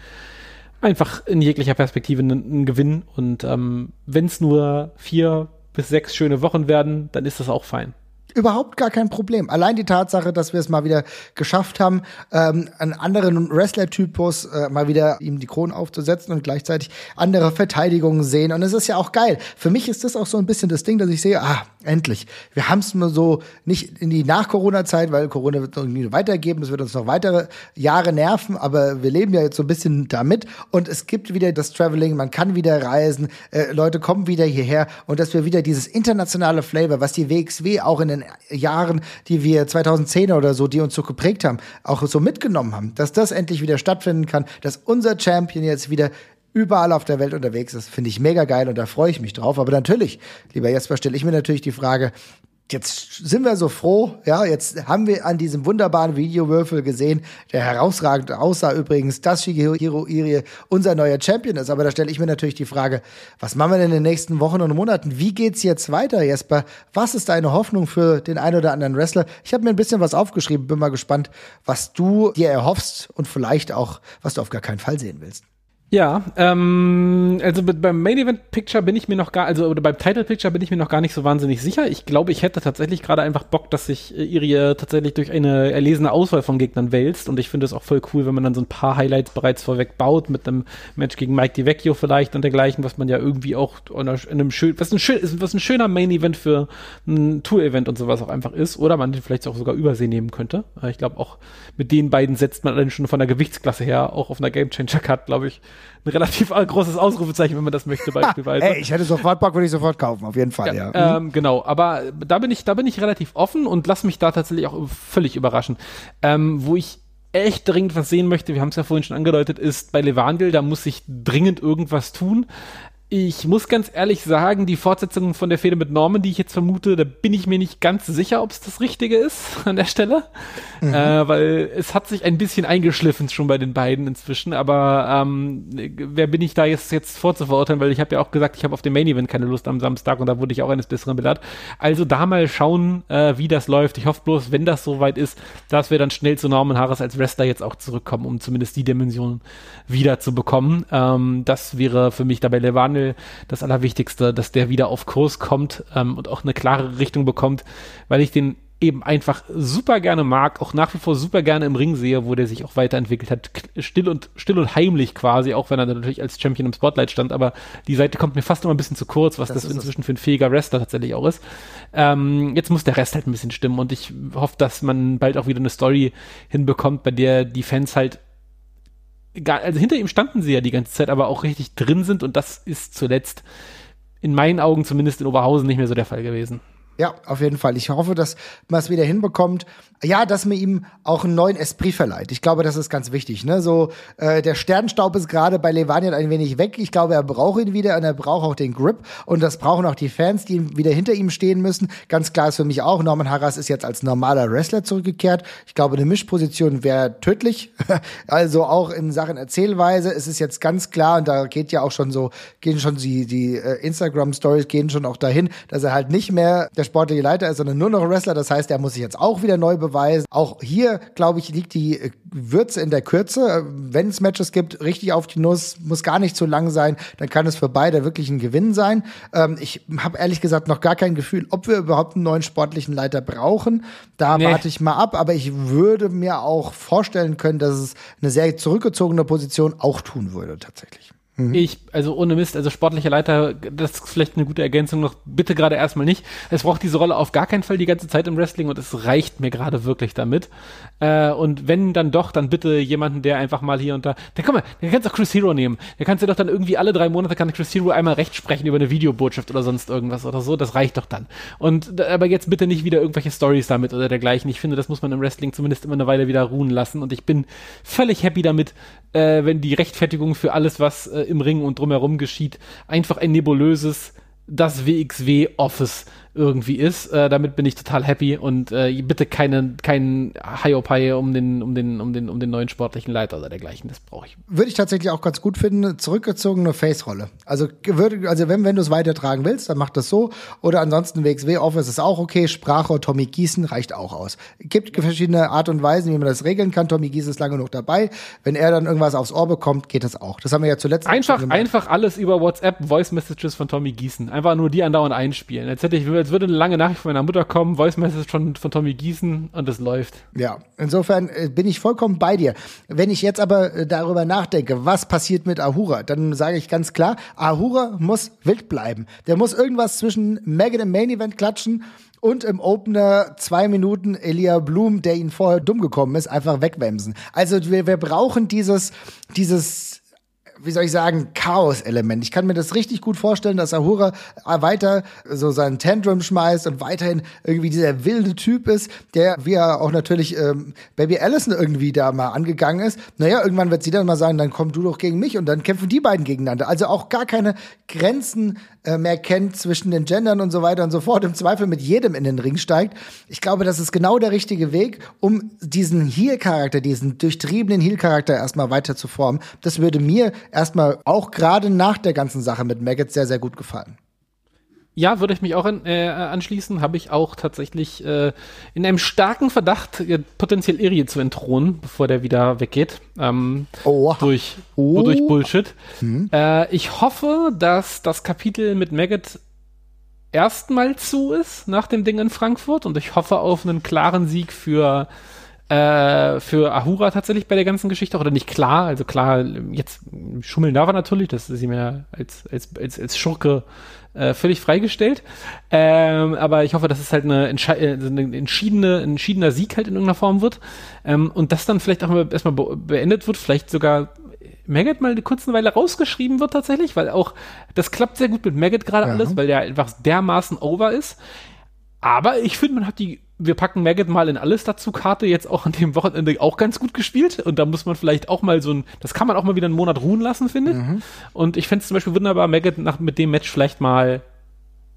Einfach in jeglicher Perspektive ein, ein Gewinn und ähm, wenn es nur vier bis sechs schöne Wochen werden, dann ist das auch fein. Überhaupt gar kein Problem. Allein die Tatsache, dass wir es mal wieder geschafft haben, ähm, einen anderen Wrestler-Typus äh, mal wieder ihm die Krone aufzusetzen und gleichzeitig andere Verteidigungen sehen. Und es ist ja auch geil. Für mich ist das auch so ein bisschen das Ding, dass ich sehe, ah, endlich. Wir haben es nur so nicht in die Nach-Corona-Zeit, weil Corona wird irgendwie weitergeben, es wird uns noch weitere Jahre nerven, aber wir leben ja jetzt so ein bisschen damit und es gibt wieder das Traveling, man kann wieder reisen, äh, Leute kommen wieder hierher und dass wir wieder dieses internationale Flavor, was die WXW auch in den Jahren, die wir 2010 oder so, die uns so geprägt haben, auch so mitgenommen haben, dass das endlich wieder stattfinden kann, dass unser Champion jetzt wieder überall auf der Welt unterwegs ist, finde ich mega geil und da freue ich mich drauf. Aber natürlich, lieber Jesper, stelle ich mir natürlich die Frage, jetzt sind wir so froh, ja, jetzt haben wir an diesem wunderbaren Videowürfel gesehen, der herausragend aussah übrigens, dass Shigehiro Irie unser neuer Champion ist. Aber da stelle ich mir natürlich die Frage, was machen wir denn in den nächsten Wochen und Monaten? Wie geht's jetzt weiter, Jesper? Was ist deine Hoffnung für den einen oder anderen Wrestler? Ich habe mir ein bisschen was aufgeschrieben, bin mal gespannt, was du dir erhoffst und vielleicht auch, was du auf gar keinen Fall sehen willst. Ja, ähm, also beim Main Event Picture bin ich mir noch gar, also oder beim Title Picture bin ich mir noch gar nicht so wahnsinnig sicher. Ich glaube, ich hätte tatsächlich gerade einfach Bock, dass sich äh, Irie tatsächlich durch eine erlesene Auswahl von Gegnern wälzt und ich finde es auch voll cool, wenn man dann so ein paar Highlights bereits vorweg baut mit einem Match gegen Mike DiVecchio vielleicht und dergleichen, was man ja irgendwie auch in einem schön, was ein schön, was ein schöner Main Event für ein Tour Event und sowas auch einfach ist oder man den vielleicht auch sogar übersehen nehmen könnte. Ich glaube auch mit den beiden setzt man dann schon von der Gewichtsklasse her auch auf einer Game Changer Card, glaube ich ein relativ großes Ausrufezeichen, wenn man das möchte, beispielsweise. Ey, ich hätte sofort Bock, würde ich sofort kaufen, auf jeden Fall, ja. ja. Ähm, genau, aber da bin ich, da bin ich relativ offen und lass mich da tatsächlich auch völlig überraschen. Ähm, wo ich echt dringend was sehen möchte, wir haben es ja vorhin schon angedeutet, ist bei Levandil, da muss ich dringend irgendwas tun. Ich muss ganz ehrlich sagen, die Fortsetzung von der Fehde mit Norman, die ich jetzt vermute, da bin ich mir nicht ganz sicher, ob es das Richtige ist an der Stelle. Mhm. Äh, weil es hat sich ein bisschen eingeschliffen schon bei den beiden inzwischen. Aber ähm, wer bin ich da jetzt, jetzt vorzuverurteilen? Weil ich habe ja auch gesagt, ich habe auf den Main Event keine Lust am Samstag und da wurde ich auch eines Besseren belehrt. Also da mal schauen, äh, wie das läuft. Ich hoffe bloß, wenn das soweit ist, dass wir dann schnell zu Norman Harris als Wrestler jetzt auch zurückkommen, um zumindest die Dimension wieder zu bekommen. Ähm, das wäre für mich dabei Levane Daniel das Allerwichtigste, dass der wieder auf Kurs kommt ähm, und auch eine klare Richtung bekommt, weil ich den eben einfach super gerne mag, auch nach wie vor super gerne im Ring sehe, wo der sich auch weiterentwickelt hat, still und still und heimlich quasi, auch wenn er natürlich als Champion im Spotlight stand, aber die Seite kommt mir fast immer ein bisschen zu kurz, was das, das inzwischen für ein fähiger Wrestler tatsächlich auch ist. Ähm, jetzt muss der Rest halt ein bisschen stimmen und ich hoffe, dass man bald auch wieder eine Story hinbekommt, bei der die Fans halt egal, also hinter ihm standen sie ja die ganze Zeit, aber auch richtig drin sind und das ist zuletzt in meinen Augen zumindest in Oberhausen nicht mehr so der Fall gewesen. Ja, auf jeden Fall. Ich hoffe, dass man es wieder hinbekommt. Ja, dass man ihm auch einen neuen Esprit verleiht. Ich glaube, das ist ganz wichtig. Ne? So, äh, der Sternstaub ist gerade bei Levanian ein wenig weg. Ich glaube, er braucht ihn wieder und er braucht auch den Grip. Und das brauchen auch die Fans, die wieder hinter ihm stehen müssen. Ganz klar ist für mich auch, Norman Harras ist jetzt als normaler Wrestler zurückgekehrt. Ich glaube, eine Mischposition wäre tödlich. also auch in Sachen Erzählweise ist es jetzt ganz klar, und da geht ja auch schon so, gehen schon die, die äh, Instagram-Stories gehen schon auch dahin, dass er halt nicht mehr der sportliche Leiter ist, sondern nur noch Wrestler. Das heißt, er muss sich jetzt auch wieder neu beweisen. Auch hier, glaube ich, liegt die äh, Würze in der Kürze. Wenn es Matches gibt, richtig auf die Nuss, muss gar nicht zu lang sein, dann kann es für beide wirklich ein Gewinn sein. Ähm, ich habe ehrlich gesagt noch gar kein Gefühl, ob wir überhaupt einen neuen sportlichen Leiter brauchen. Da nee. warte ich mal ab, aber ich würde mir auch vorstellen können, dass es eine sehr zurückgezogene Position auch tun würde, tatsächlich. Mhm. Ich, also ohne Mist, also sportlicher Leiter, das ist vielleicht eine gute Ergänzung noch, bitte gerade erstmal nicht. Es braucht diese Rolle auf gar keinen Fall die ganze Zeit im Wrestling und es reicht mir gerade wirklich damit. Äh, und wenn dann doch, dann bitte jemanden, der einfach mal hier und da, der komm mal, der kannst doch Chris Hero nehmen. Der kannst du doch dann irgendwie alle drei Monate kann Chris Hero einmal recht sprechen über eine Videobotschaft oder sonst irgendwas oder so, das reicht doch dann. Und, aber jetzt bitte nicht wieder irgendwelche Stories damit oder dergleichen. Ich finde, das muss man im Wrestling zumindest immer eine Weile wieder ruhen lassen und ich bin völlig happy damit, äh, wenn die Rechtfertigung für alles, was äh, im Ring und drumherum geschieht, einfach ein nebulöses das WXW Office irgendwie ist. Äh, damit bin ich total happy und äh, bitte keine, kein Hiopai um den, um den, um den, um den neuen sportlichen Leiter oder dergleichen. Das brauche ich. Würde ich tatsächlich auch ganz gut finden. Zurückgezogene Face-Rolle. Also, würde, also wenn, wenn du es weitertragen willst, dann mach das so. Oder ansonsten WXW Office ist auch okay. Sprache Tommy Gießen reicht auch aus. Gibt verschiedene Art und Weisen, wie man das regeln kann. Tommy Gießen ist lange noch dabei. Wenn er dann irgendwas aufs Ohr bekommt, geht das auch. Das haben wir ja zuletzt. Einfach, einfach alles über WhatsApp, Voice Messages von Tommy Gießen. Einfach nur die andauernd einspielen. Als hätte ich, als würde eine lange Nachricht von meiner Mutter kommen, Voice Message von, von Tommy Gießen und es läuft. Ja, insofern äh, bin ich vollkommen bei dir. Wenn ich jetzt aber äh, darüber nachdenke, was passiert mit Ahura, dann sage ich ganz klar, Ahura muss wild bleiben. Der muss irgendwas zwischen Megan im Main Event klatschen und im Opener zwei Minuten Elia Blum, der ihn vorher dumm gekommen ist, einfach wegwemsen. Also wir, wir brauchen dieses, dieses wie soll ich sagen, Chaos-Element. Ich kann mir das richtig gut vorstellen, dass Ahura weiter so seinen Tantrum schmeißt und weiterhin irgendwie dieser wilde Typ ist, der, wie er auch natürlich ähm, Baby Allison irgendwie da mal angegangen ist. Naja, irgendwann wird sie dann mal sagen, dann komm du doch gegen mich und dann kämpfen die beiden gegeneinander. Also auch gar keine Grenzen äh, mehr kennt zwischen den Gendern und so weiter und so fort. Im Zweifel mit jedem in den Ring steigt. Ich glaube, das ist genau der richtige Weg, um diesen Heel-Charakter, diesen durchtriebenen Heel-Charakter erstmal weiter zu formen. Das würde mir erstmal auch gerade nach der ganzen Sache mit Maggots sehr, sehr gut gefallen. Ja, würde ich mich auch an, äh, anschließen. Habe ich auch tatsächlich äh, in einem starken Verdacht, äh, potenziell Irie zu entthronen, bevor der wieder weggeht. Ähm, Oh. durch, Oh. durch Bullshit. Äh, ich hoffe, dass das Kapitel mit Maggot erstmal zu ist nach dem Ding in Frankfurt und ich hoffe auf einen klaren Sieg für äh, für Ahura tatsächlich bei der ganzen Geschichte oder nicht klar, also klar, jetzt schummeln darf er natürlich, das ist ihm ja als, als, als, als Schurke äh, völlig freigestellt. Ähm, aber ich hoffe, dass es halt eine, entschei- äh, eine entschiedene, ein entschiedener Sieg halt in irgendeiner Form wird. Ähm, und das dann vielleicht auch mal erstmal be beendet wird, vielleicht sogar Maggot mal eine kurze Weile rausgeschrieben wird tatsächlich, weil auch das klappt sehr gut mit Maggot gerade Ja. alles, weil der einfach dermaßen over ist. Aber ich finde, man hat die, wir packen Maggot mal in alles dazu Karte jetzt auch an dem Wochenende auch ganz gut gespielt. Und da muss man vielleicht auch mal so ein, das kann man auch mal wieder einen Monat ruhen lassen, finde ich. Und ich fände es zum Beispiel wunderbar, Maggot nach, mit dem Match vielleicht mal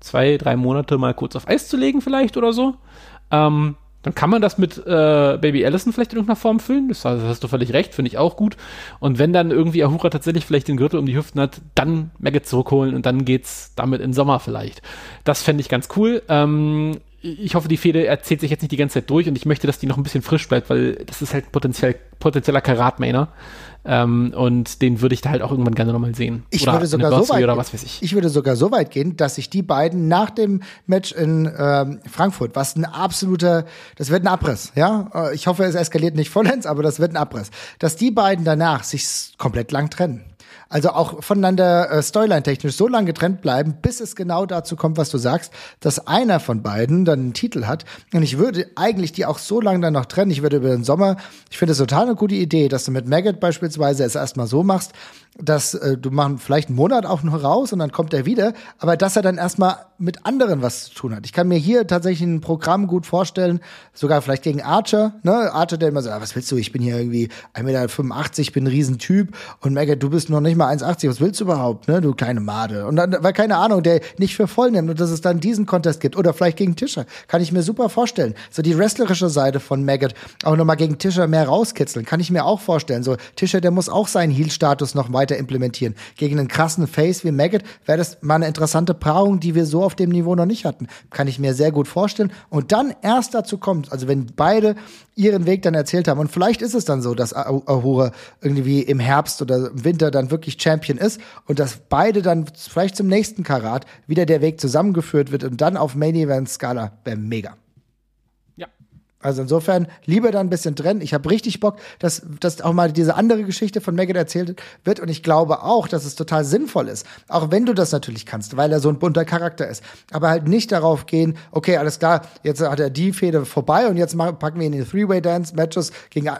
zwei, drei Monate mal kurz auf Eis zu legen, vielleicht oder so. Ähm, dann kann man das mit äh, Baby Allison vielleicht in irgendeiner Form füllen. Das, das hast du völlig recht, finde ich auch gut. Und wenn dann irgendwie Ahura tatsächlich vielleicht den Gürtel um die Hüften hat, dann Maggot zurückholen und dann geht's damit in Sommer vielleicht. Das fände ich ganz cool. Ähm, ich hoffe, die Fehde erzählt sich jetzt nicht die ganze Zeit durch und ich möchte, dass die noch ein bisschen frisch bleibt, weil das ist halt potenziell, potenzieller Karat-Mainer. Ähm, und den würde ich da halt auch irgendwann gerne nochmal sehen. Ich oder würde sogar so weit oder gehen. was weiß ich. Ich würde sogar so weit gehen, dass sich die beiden nach dem Match in ähm, Frankfurt, was ein absoluter, das wird ein Abriss, ja. Äh, Ich hoffe, es eskaliert nicht vollends, aber das wird ein Abriss, dass die beiden danach sich komplett lang trennen. Also auch voneinander äh, Storyline-technisch so lange getrennt bleiben, bis es genau dazu kommt, was du sagst, dass einer von beiden dann einen Titel hat. Und ich würde eigentlich die auch so lange dann noch trennen. Ich würde über den Sommer, ich finde es total eine gute Idee, dass du mit Maggot beispielsweise es erstmal so machst, dass äh, du machen vielleicht einen Monat auch noch raus und dann kommt er wieder, aber dass er dann erstmal mit anderen was zu tun hat. Ich kann mir hier tatsächlich ein Programm gut vorstellen, sogar vielleicht gegen Archer, ne? Archer, der immer so, ah, was willst du? Ich bin hier irgendwie 1,85 Meter, bin ein Riesentyp und Maggot, du bist noch nicht mal 1,80, was willst du überhaupt, ne? Du kleine Made. Und dann, weil keine Ahnung, der nicht für voll nimmt und dass es dann diesen Contest gibt oder vielleicht gegen Tischer, kann ich mir super vorstellen. So die wrestlerische Seite von Maggot auch nochmal gegen Tischer mehr rauskitzeln, kann ich mir auch vorstellen. So Tischer, der muss auch seinen Heel-Status noch weiter implementieren. Gegen einen krassen Face wie Maggot wäre das mal eine interessante Paarung, die wir so auf dem Niveau noch nicht hatten. Kann ich mir sehr gut vorstellen. Und dann erst dazu kommt, also wenn beide ihren Weg dann erzählt haben und vielleicht ist es dann so, dass Ah- Ahura irgendwie im Herbst oder im Winter dann wirklich Champion ist und dass beide dann vielleicht zum nächsten Karat wieder der Weg zusammengeführt wird und dann auf Main Event Skala wäre mega. Also insofern lieber da ein bisschen trennen. Ich habe richtig Bock, dass, dass auch mal diese andere Geschichte von Maggot erzählt wird. Und ich glaube auch, dass es total sinnvoll ist. Auch wenn du das natürlich kannst, weil er so ein bunter Charakter ist. Aber halt nicht darauf gehen, okay, alles klar, jetzt hat er die Fehde vorbei und jetzt packen wir ihn in die Three-Way-Dance-Matches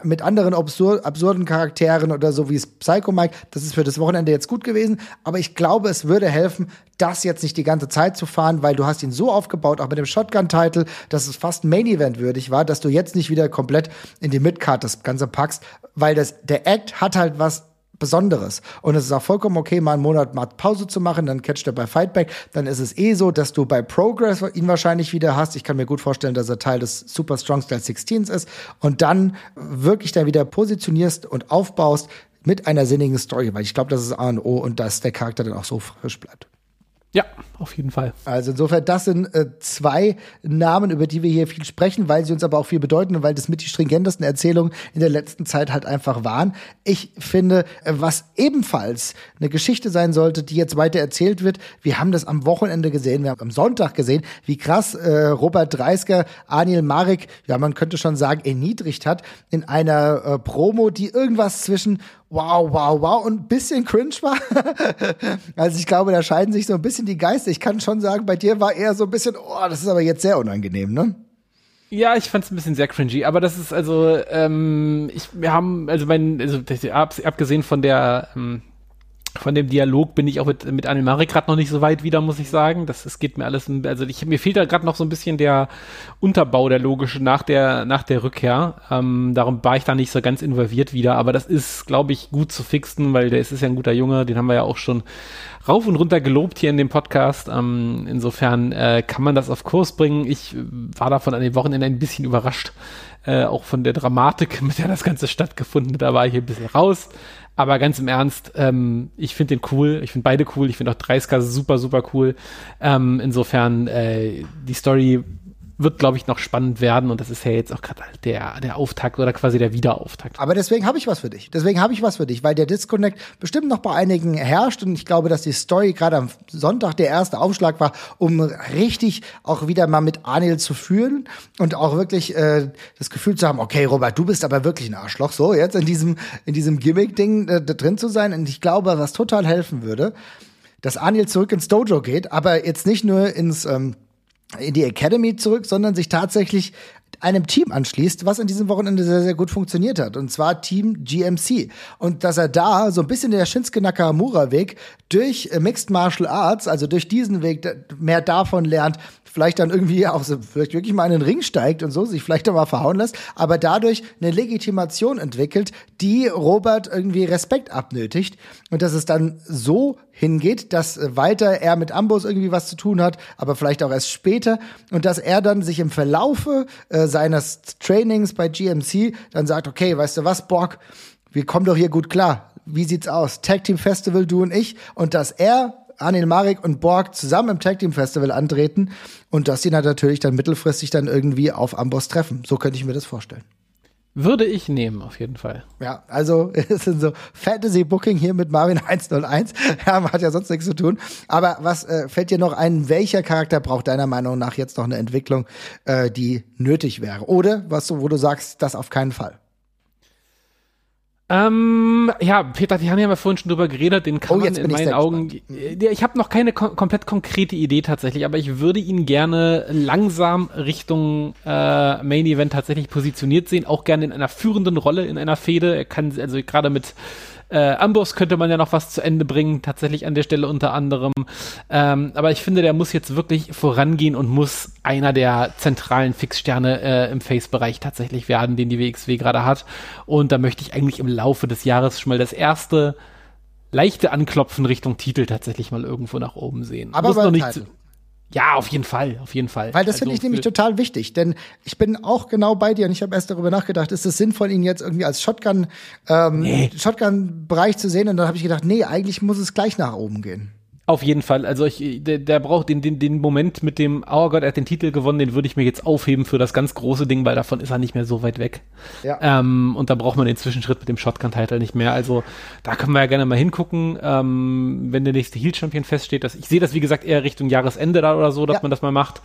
mit anderen absur absurden Charakteren oder so wie es Psycho Mike. Das ist für das Wochenende jetzt gut gewesen. Aber ich glaube, es würde helfen, das jetzt nicht die ganze Zeit zu fahren, weil du hast ihn so aufgebaut, auch mit dem Shotgun-Title, dass es fast Main-Event würdig war, dass du jetzt nicht wieder komplett in die Midcard das Ganze packst, weil das, der Act hat halt was Besonderes. Und es ist auch vollkommen okay, mal einen Monat mal Pause zu machen, dann catcht er bei Fightback. Dann ist es eh so, dass du bei Progress ihn wahrscheinlich wieder hast. Ich kann mir gut vorstellen, dass er Teil des Super Strong Style 16s ist. Und dann wirklich da wieder positionierst und aufbaust mit einer sinnigen Story, weil ich glaube, das ist A und O und dass der Charakter dann auch so frisch bleibt. Ja, auf jeden Fall. Also insofern, das sind äh, zwei Namen, über die wir hier viel sprechen, weil sie uns aber auch viel bedeuten und weil das mit die stringentesten Erzählungen in der letzten Zeit halt einfach waren. Ich finde, äh, was ebenfalls eine Geschichte sein sollte, die jetzt weiter erzählt wird, wir haben das am Wochenende gesehen, wir haben am Sonntag gesehen, wie krass äh, Robert Dreisker Anil Marek, ja man könnte schon sagen, erniedrigt hat in einer äh, Promo, die irgendwas zwischen wow, wow, wow und ein bisschen cringe war. also ich glaube, da scheiden sich so ein bisschen die Geister. Ich kann schon sagen, bei dir war eher so ein bisschen, oh, das ist aber jetzt sehr unangenehm, ne? Ja, ich fand es ein bisschen sehr cringy, aber das ist also, ähm, ich, wir haben, also mein, also abgesehen von der, ähm, von dem Dialog bin ich auch mit, mit Animari gerade noch nicht so weit wieder, muss ich sagen. Das, es geht mir alles, also ich, mir fehlt da gerade noch so ein bisschen der Unterbau, der logische, nach der, nach der Rückkehr. Ähm, darum war ich da nicht so ganz involviert wieder, aber das ist, glaube ich, gut zu fixen, weil der ist, ist ja ein guter Junge, den haben wir ja auch schon rauf und runter gelobt hier in dem Podcast. Ähm, insofern äh, kann man das auf Kurs bringen. Ich war davon an den Wochenende ein bisschen überrascht, äh, auch von der Dramatik, mit der das Ganze stattgefunden hat. Da war ich ein bisschen raus. Aber ganz im Ernst, ähm, ich finde den cool, ich finde beide cool, ich finde auch Dreisker super, super cool. Ähm, insofern, äh, die Story wird, glaube ich, noch spannend werden und das ist ja jetzt auch gerade der, der Auftakt oder quasi der Wiederauftakt. Aber deswegen habe ich was für dich. Deswegen habe ich was für dich, weil der Disconnect bestimmt noch bei einigen herrscht und ich glaube, dass die Story gerade am Sonntag der erste Aufschlag war, um richtig auch wieder mal mit Anil zu fühlen und auch wirklich äh, das Gefühl zu haben, okay, Robert, du bist aber wirklich ein Arschloch, so jetzt in diesem in diesem Gimmick-Ding äh, drin zu sein und ich glaube, was total helfen würde, dass Anil zurück ins Dojo geht, aber jetzt nicht nur ins ähm, in die Academy zurück, sondern sich tatsächlich einem Team anschließt, was an diesem Wochenende sehr, sehr gut funktioniert hat. Und zwar Team GMC. Und dass er da so ein bisschen der Shinsuke Nakamura-Weg durch äh, Mixed Martial Arts, also durch diesen Weg mehr davon lernt, vielleicht dann irgendwie auch so, vielleicht wirklich mal in den Ring steigt und so, sich vielleicht auch mal verhauen lässt, aber dadurch eine Legitimation entwickelt, die Robert irgendwie Respekt abnötigt und dass es dann so hingeht, dass weiter er mit Ambos irgendwie was zu tun hat, aber vielleicht auch erst später und dass er dann sich im Verlaufe äh, seines Trainings bei GMC dann sagt, okay, weißt du was, Borg, wir kommen doch hier gut klar. Wie sieht's aus? Tag Team Festival, du und ich. Und dass er Anil Marek und Borg zusammen im Tag Team Festival antreten und dass sie dann natürlich dann mittelfristig dann irgendwie auf Amboss treffen. So könnte ich mir das vorstellen. Würde ich nehmen, auf jeden Fall. Ja, also es sind so Fantasy Booking hier mit Marvin 101. Ja, hat ja sonst nichts zu tun. Aber was äh, fällt dir noch ein? Welcher Charakter braucht deiner Meinung nach jetzt noch eine Entwicklung, äh, die nötig wäre? Oder was, wo du sagst, das auf keinen Fall? Ähm, ja, Peter Tiani haben wir vorhin schon drüber geredet, den kann oh, man in meinen Augen. Gespannt. Ich habe noch keine kom komplett konkrete Idee tatsächlich, aber ich würde ihn gerne langsam Richtung äh, Main Event tatsächlich positioniert sehen, auch gerne in einer führenden Rolle in einer Fehde. Er kann also gerade mit äh, Amboss könnte man ja noch was zu Ende bringen, tatsächlich an der Stelle unter anderem. Ähm, aber ich finde, der muss jetzt wirklich vorangehen und muss einer der zentralen Fixsterne äh, im Face-Bereich tatsächlich werden, den die WXW gerade hat. Und da möchte ich eigentlich im Laufe des Jahres schon mal das erste leichte Anklopfen Richtung Titel tatsächlich mal irgendwo nach oben sehen. Aber muss noch nicht. Ja, auf jeden Fall, auf jeden Fall. Weil das also finde ich nämlich total wichtig, denn ich bin auch genau bei dir und ich habe erst darüber nachgedacht, ist es sinnvoll, ihn jetzt irgendwie als Shotgun ähm, nee. Shotgun-Bereich zu sehen? Und dann habe ich gedacht, nee, eigentlich muss es gleich nach oben gehen. Auf jeden Fall. Also ich, der, der braucht den, den, den Moment mit dem, oh Gott, er hat den Titel gewonnen, den würde ich mir jetzt aufheben für das ganz große Ding, weil davon ist er nicht mehr so weit weg. Ja. Ähm, und da braucht man den Zwischenschritt mit dem Shotgun-Title nicht mehr. Also da können wir ja gerne mal hingucken, ähm, wenn der nächste Heel-Champion feststeht. Dass, ich sehe das, wie gesagt, eher Richtung Jahresende da oder so, dass ja. man das mal macht.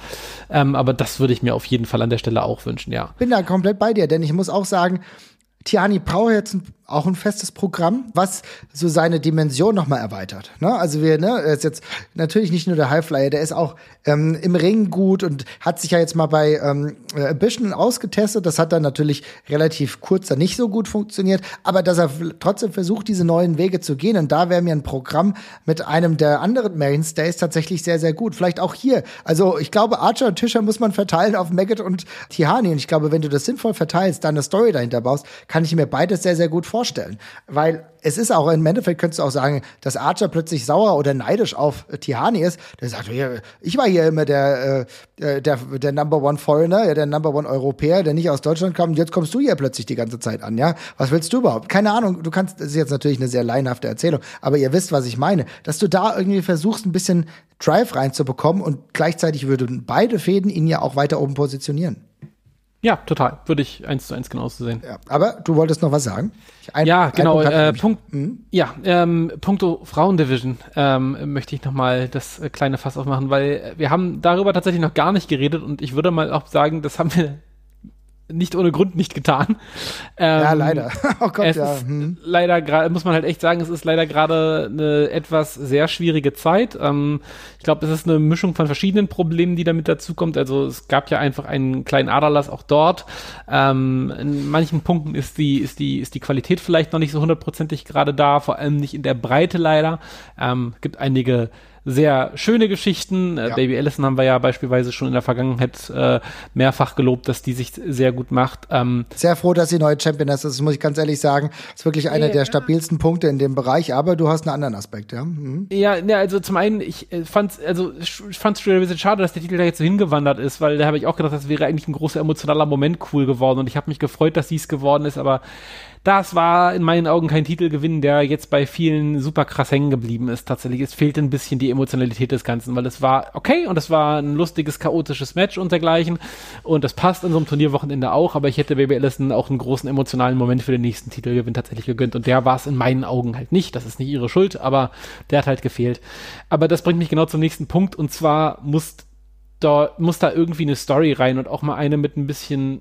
Ähm, aber das würde ich mir auf jeden Fall an der Stelle auch wünschen, ja. Bin da komplett bei dir, denn ich muss auch sagen, Tiani braucht jetzt ein auch ein festes Programm, was so seine Dimension nochmal erweitert. Ne? Also wir, ne, er ist jetzt natürlich nicht nur der Highflyer, der ist auch ähm, im Ring gut und hat sich ja jetzt mal bei ähm, Ambition ausgetestet. Das hat dann natürlich relativ kurz dann nicht so gut funktioniert, aber dass er trotzdem versucht, diese neuen Wege zu gehen. Und da wäre mir ein Programm mit einem der anderen Mainstays tatsächlich sehr, sehr gut. Vielleicht auch hier. Also ich glaube, Archer und Tischer muss man verteilen auf Maggot und Tihani. Und ich glaube, wenn du das sinnvoll verteilst, dann eine Story dahinter baust, kann ich mir beides sehr, sehr gut vorstellen vorstellen. Weil es ist auch, im Endeffekt könntest du auch sagen, dass Archer plötzlich sauer oder neidisch auf Tihani ist. Der sagt, ich war hier immer der, äh, der, der Number One Foreigner, der Number One Europäer, der nicht aus Deutschland kam. Und jetzt kommst du hier plötzlich die ganze Zeit an, ja? Was willst du überhaupt? Keine Ahnung, du kannst, das ist jetzt natürlich eine sehr leinhafte Erzählung, aber ihr wisst, was ich meine. Dass du da irgendwie versuchst, ein bisschen Drive reinzubekommen und gleichzeitig würden beide Fäden ihn ja auch weiter oben positionieren. Ja, total. Würde ich eins zu eins genauso sehen. Ja, aber du wolltest noch was sagen? Ein, ja, genau. Äh, Punkt, mhm. Ja, ähm, Punkto Frauendivision ähm, möchte ich noch mal das äh, kleine Fass aufmachen, weil wir haben darüber tatsächlich noch gar nicht geredet und ich würde mal auch sagen, das haben wir nicht ohne Grund nicht getan. Ähm, ja, leider. oh Gott, ja. Hm. Leider gerade, muss man halt echt sagen, es ist leider gerade eine etwas sehr schwierige Zeit. Ähm, ich glaube, es ist eine Mischung von verschiedenen Problemen, die damit dazukommt. Also es gab ja einfach einen kleinen Aderlass auch dort. Ähm, in manchen Punkten ist die, ist die, ist die Qualität vielleicht noch nicht so hundertprozentig gerade da, vor allem nicht in der Breite leider. Ähm, gibt einige sehr schöne Geschichten. Äh, ja. Baby Allison haben wir ja beispielsweise schon in der Vergangenheit äh, mehrfach gelobt, dass die sich sehr gut macht. Ähm, sehr froh, dass sie neue Champion ist. Das muss ich ganz ehrlich sagen. Das ist wirklich einer ja. der stabilsten Punkte in dem Bereich, aber du hast einen anderen Aspekt, ja? Mhm. Ja, ja, also zum einen, ich äh, fand also ich fand es ein bisschen schade, dass der Titel da jetzt so hingewandert ist, weil da habe ich auch gedacht, das wäre eigentlich ein großer emotionaler Moment cool geworden und ich habe mich gefreut, dass dies geworden ist, aber das war in meinen Augen kein Titelgewinn, der jetzt bei vielen super krass hängen geblieben ist. Tatsächlich, es fehlt ein bisschen die Emotionalität des Ganzen, weil es war okay und es war ein lustiges, chaotisches Match und dergleichen. Und das passt an so einem Turnierwochenende auch, aber ich hätte Baby Allison auch einen großen emotionalen Moment für den nächsten Titelgewinn tatsächlich gegönnt. Und der war es in meinen Augen halt nicht. Das ist nicht ihre Schuld, aber der hat halt gefehlt. Aber das bringt mich genau zum nächsten Punkt und zwar muss da, muss da irgendwie eine Story rein und auch mal eine mit ein bisschen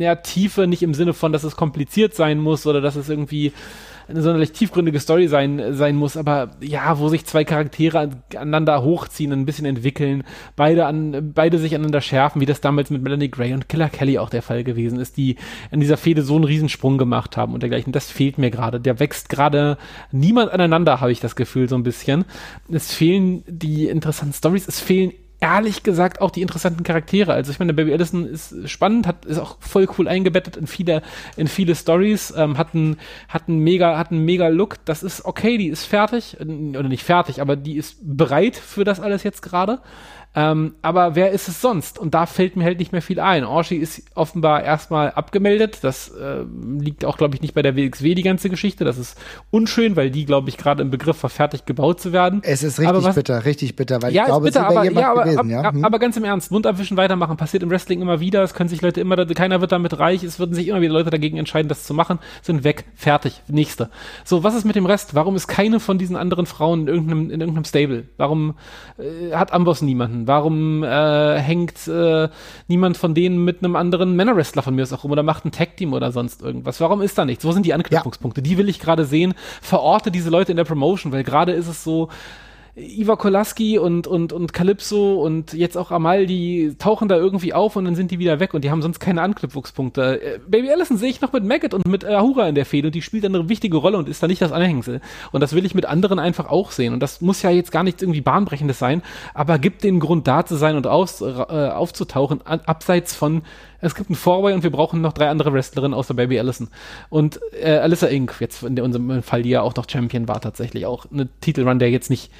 ja, Tiefe, nicht im Sinne von, dass es kompliziert sein muss oder dass es irgendwie eine sonderlich tiefgründige Story sein, sein muss, aber ja, wo sich zwei Charaktere aneinander hochziehen, ein bisschen entwickeln, beide an, beide sich aneinander schärfen, wie das damals mit Melanie Gray und Killer Kelly auch der Fall gewesen ist, die in dieser Fehde so einen Riesensprung gemacht haben und dergleichen. Das fehlt mir gerade. Der wächst gerade niemand aneinander, habe ich das Gefühl, so ein bisschen. Es fehlen die interessanten Stories, es fehlen ehrlich gesagt auch die interessanten Charaktere. Also ich meine, Baby Allison ist spannend, hat ist auch voll cool eingebettet in viele in viele Stories, ähm, hat einen hat einen mega hat einen mega Look. Das ist okay, die ist fertig oder nicht fertig, aber die ist bereit für das alles jetzt gerade. Ähm, aber wer ist es sonst? Und da fällt mir halt nicht mehr viel ein. Orshi ist offenbar erstmal abgemeldet. Das äh, liegt auch, glaube ich, nicht bei der WXW, die ganze Geschichte. Das ist unschön, weil die, glaube ich, gerade im Begriff war, fertig gebaut zu werden. Es ist richtig was, bitter, richtig bitter, weil ja, ich glaube, bitter, es aber, ja, aber, gewesen, ja? Hm? aber ganz im Ernst, Mund abwischen, weitermachen, passiert im Wrestling immer wieder. Es können sich Leute immer, keiner wird damit reich. Es würden sich immer wieder Leute dagegen entscheiden, das zu machen. Sind weg, fertig, nächste. So, was ist mit dem Rest? Warum ist keine von diesen anderen Frauen in irgendeinem, in irgendeinem Stable? Warum äh, hat Amboss niemanden? Warum äh, äh, hängt äh, niemand von denen mit einem anderen Männerwrestler von mir aus auch rum oder macht ein Tag-Team oder sonst irgendwas. Warum ist da nichts? Wo sind die Anknüpfungspunkte? Ja. Die will ich gerade sehen. Verorte diese Leute in der Promotion, weil gerade ist es so, Iva Kolaski und, und, und Calypso und jetzt auch Amal, die tauchen da irgendwie auf und dann sind die wieder weg und die haben sonst keine Anknüpfungspunkte. Äh, Baby Allison sehe ich noch mit Maggot und mit Ahura in der Fehde und die spielt eine wichtige Rolle und ist da nicht das Anhängsel. Und das will ich mit anderen einfach auch sehen. Und das muss ja jetzt gar nichts irgendwie Bahnbrechendes sein, aber gibt den Grund da zu sein und aus, äh, aufzutauchen, abseits von es gibt einen Fourway und wir brauchen noch drei andere Wrestlerinnen außer Baby Allison. Und äh, Alyssa Inc., jetzt in unserem Fall, die ja auch noch Champion war, tatsächlich auch eine Titelrun, der jetzt nicht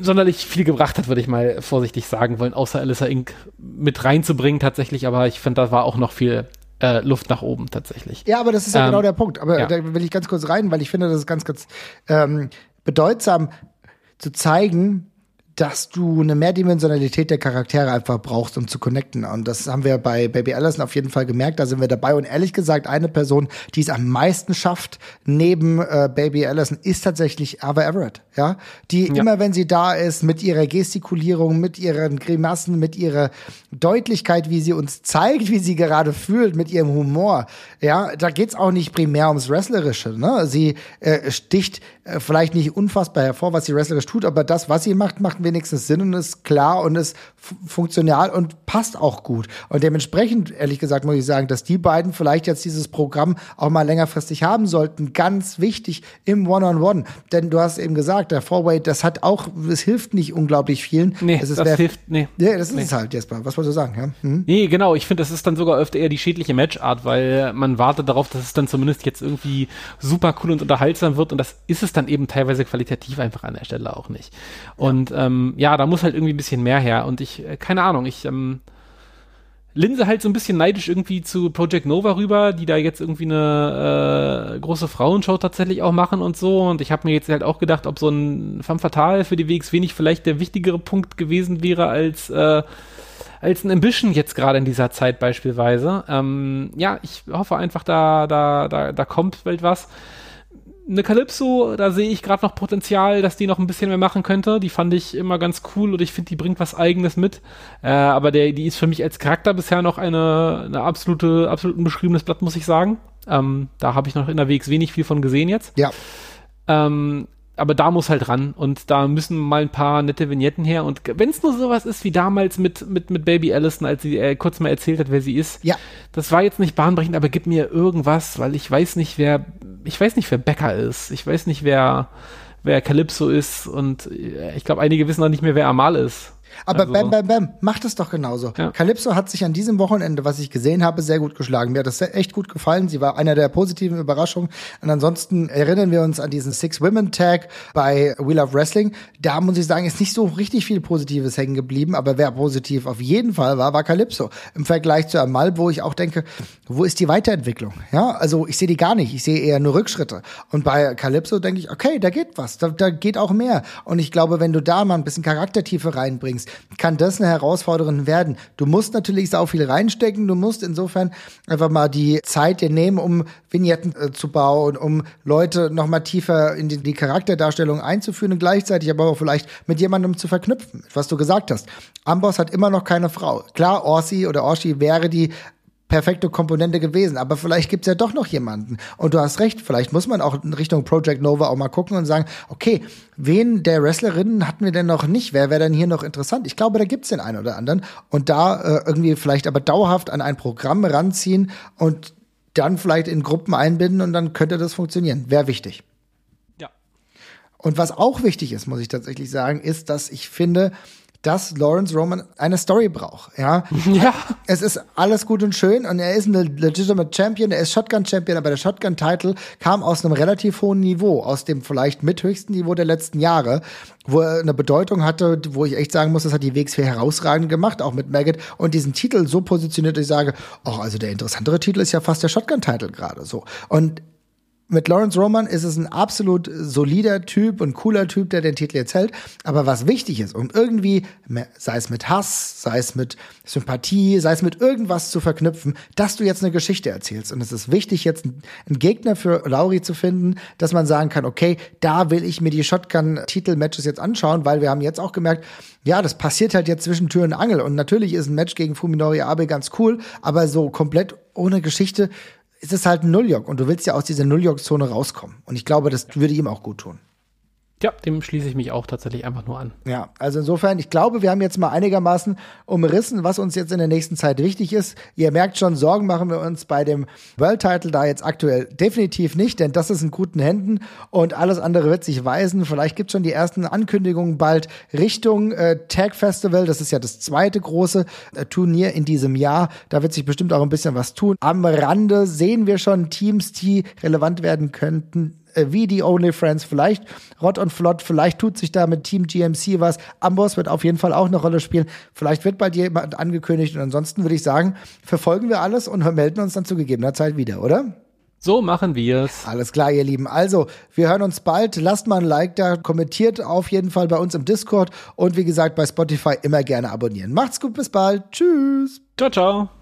sonderlich viel gebracht hat, würde ich mal vorsichtig sagen wollen, außer Alyssa Inc. mit reinzubringen tatsächlich, aber ich finde, da war auch noch viel äh, Luft nach oben tatsächlich. Ja, aber das ist ja genau ähm, genau der Punkt. Aber ja. da will ich ganz kurz rein, weil ich finde, das ist ganz, ganz ähm, bedeutsam zu zeigen, dass du eine Mehrdimensionalität der Charaktere einfach brauchst, um zu connecten. Und das haben wir bei Baby Allison auf jeden Fall gemerkt. Da sind wir dabei. Und ehrlich gesagt, eine Person, die es am meisten schafft, neben äh, Baby Allison, ist tatsächlich Ava Everett. Ja, die ja. immer, wenn sie da ist, mit ihrer Gestikulierung, mit ihren Grimassen, mit ihrer Deutlichkeit, wie sie uns zeigt, wie sie gerade fühlt, mit ihrem Humor. Ja, da geht's auch nicht primär ums Wrestlerische. Ne? Sie äh, sticht vielleicht nicht unfassbar hervor, was sie wrestlerisch tut, aber das, was sie macht, macht wenigstens Sinn und ist klar und ist funktional und passt auch gut. Und dementsprechend, ehrlich gesagt, muss ich sagen, dass die beiden vielleicht jetzt dieses Programm auch mal längerfristig haben sollten. Ganz wichtig im One-on-One. -on -One. Denn du hast eben gesagt, der Four-Way, das hat auch, es hilft nicht unglaublich vielen. Nee, das, das hilft, nee. Ja, das ist nee. es halt, Jesper. Was wolltest du sagen? Ja? Hm? Nee, genau. Ich finde, das ist dann sogar öfter eher die schädliche Matchart, weil man wartet darauf, dass es dann zumindest jetzt irgendwie super cool und unterhaltsam wird und das ist es dann eben teilweise qualitativ einfach an der Stelle auch nicht. Und ja. ähm, ja, da muss halt irgendwie ein bisschen mehr her. Und ich, äh, keine Ahnung, ich ähm, Linse halt so ein bisschen neidisch irgendwie zu Project Nova rüber, die da jetzt irgendwie eine äh, große Frauenshow tatsächlich auch machen und so. Und ich habe mir jetzt halt auch gedacht, ob so ein Femme Fatale für die WXW nicht vielleicht der wichtigere Punkt gewesen wäre als äh, als ein Ambition jetzt gerade in dieser Zeit beispielsweise. Ähm, ja, ich hoffe einfach, da, da, da, da kommt bald was eine Calypso, da sehe ich gerade noch Potenzial, dass die noch ein bisschen mehr machen könnte. Die fand ich immer ganz cool und ich finde, die bringt was Eigenes mit. Äh, aber der, die ist für mich als Charakter bisher noch eine, eine absolute, absolut unbeschriebenes Blatt, muss ich sagen. Ähm, da habe ich noch in der WX wenig viel von gesehen jetzt. Ja. Ähm, aber da muss halt ran und da müssen mal ein paar nette Vignetten her und wenn es nur sowas ist wie damals mit mit mit Baby Allison, als sie äh, kurz mal erzählt hat, wer sie ist. Ja. Das war jetzt nicht bahnbrechend, aber gib mir irgendwas, weil ich weiß nicht, wer ich weiß nicht, wer Becker ist. Ich weiß nicht, wer wer Calypso ist und äh, ich glaube, einige wissen auch nicht mehr, wer Amal ist. Aber also, Bam Bam Bam macht es doch genauso. Ja. Calypso hat sich an diesem Wochenende, was ich gesehen habe, sehr gut geschlagen. Mir hat das echt gut gefallen. Sie war einer der positiven Überraschungen. Und ansonsten erinnern wir uns an diesen Six Women Tag bei We Love Wrestling. Da muss ich sagen, ist nicht so richtig viel Positives hängen geblieben. Aber wer positiv auf jeden Fall war, war Calypso. Im Vergleich zu Amal, wo ich auch denke, wo ist die Weiterentwicklung? Ja, also ich sehe die gar nicht. Ich sehe eher nur Rückschritte. Und bei Calypso denke ich, okay, da geht was. Da, da geht auch mehr. Und ich glaube, wenn du da mal ein bisschen Charaktertiefe reinbringst, kann das eine Herausforderung werden. Du musst natürlich sau viel reinstecken. Du musst insofern einfach mal die Zeit dir nehmen, um Vignetten äh, zu bauen, um Leute noch mal tiefer in die, die Charakterdarstellung einzuführen und gleichzeitig aber auch vielleicht mit jemandem zu verknüpfen. Was du gesagt hast. Amboss hat immer noch keine Frau. Klar, Orsi oder Orsi wäre die perfekte Komponente gewesen. Aber vielleicht gibt's ja doch noch jemanden. Und du hast recht, vielleicht muss man auch in Richtung Project Nova auch mal gucken und sagen, okay, wen der Wrestlerinnen hatten wir denn noch nicht? Wer wäre denn hier noch interessant? Ich glaube, da gibt's den einen oder anderen. Und da äh, irgendwie vielleicht aber dauerhaft an ein Programm ranziehen und dann vielleicht in Gruppen einbinden und dann könnte das funktionieren. Wäre wichtig. Ja. Und was auch wichtig ist, muss ich tatsächlich sagen, ist, dass ich finde, dass Lawrence Roman eine Story braucht. Ja? ja. Es ist alles gut und schön und er ist ein legitimate Champion, er ist Shotgun Champion, aber der Shotgun Title kam aus einem relativ hohen Niveau, aus dem vielleicht mithöchsten Niveau der letzten Jahre, wo er eine Bedeutung hatte, wo ich echt sagen muss, das hat die WXW herausragend gemacht, auch mit Maggot und diesen Titel so positioniert, dass ich sage, oh, also der interessantere Titel ist ja fast der Shotgun Title gerade so. Und mit Lawrence Roman ist es ein absolut solider Typ und cooler Typ, der den Titel jetzt hält. Aber was wichtig ist, um irgendwie, sei es mit Hass, sei es mit Sympathie, sei es mit irgendwas zu verknüpfen, dass du jetzt eine Geschichte erzählst. Und es ist wichtig, jetzt einen Gegner für Lauri zu finden, dass man sagen kann, okay, da will ich mir die Shotgun-Titel-Matches jetzt anschauen, weil wir haben jetzt auch gemerkt, ja, das passiert halt jetzt zwischen Tür und Angel. Und natürlich ist ein Match gegen Fuminori Abe ganz cool, aber so komplett ohne Geschichte ist es halt ein Nulljock und du willst ja aus dieser Nulljock-Zone rauskommen. Und ich glaube, das würde ihm auch gut tun. Ja, dem schließe ich mich auch tatsächlich einfach nur an. Ja, also insofern, ich glaube, wir haben jetzt mal einigermaßen umrissen, was uns jetzt in der nächsten Zeit wichtig ist. Ihr merkt schon, Sorgen machen wir uns bei dem World Title da jetzt aktuell definitiv nicht, denn das ist in guten Händen und alles andere wird sich weisen. Vielleicht gibt es schon die ersten Ankündigungen bald Richtung äh, Tag Festival. Das ist ja das zweite große äh, Turnier in diesem Jahr. Da wird sich bestimmt auch ein bisschen was tun. Am Rande sehen wir schon Teams, die relevant werden könnten wie die Only Friends, vielleicht Rott und Flott, vielleicht tut sich da mit Team GMC was. Amboss wird auf jeden Fall auch eine Rolle spielen. Vielleicht wird bald jemand angekündigt und ansonsten würde ich sagen, verfolgen wir alles und melden uns dann zu gegebener Zeit wieder, oder? So machen wir's. Alles klar, ihr Lieben. Also, wir hören uns bald. Lasst mal ein Like da, kommentiert auf jeden Fall bei uns im Discord und wie gesagt bei Spotify immer gerne abonnieren. Macht's gut, bis bald. Tschüss. Ciao, ciao.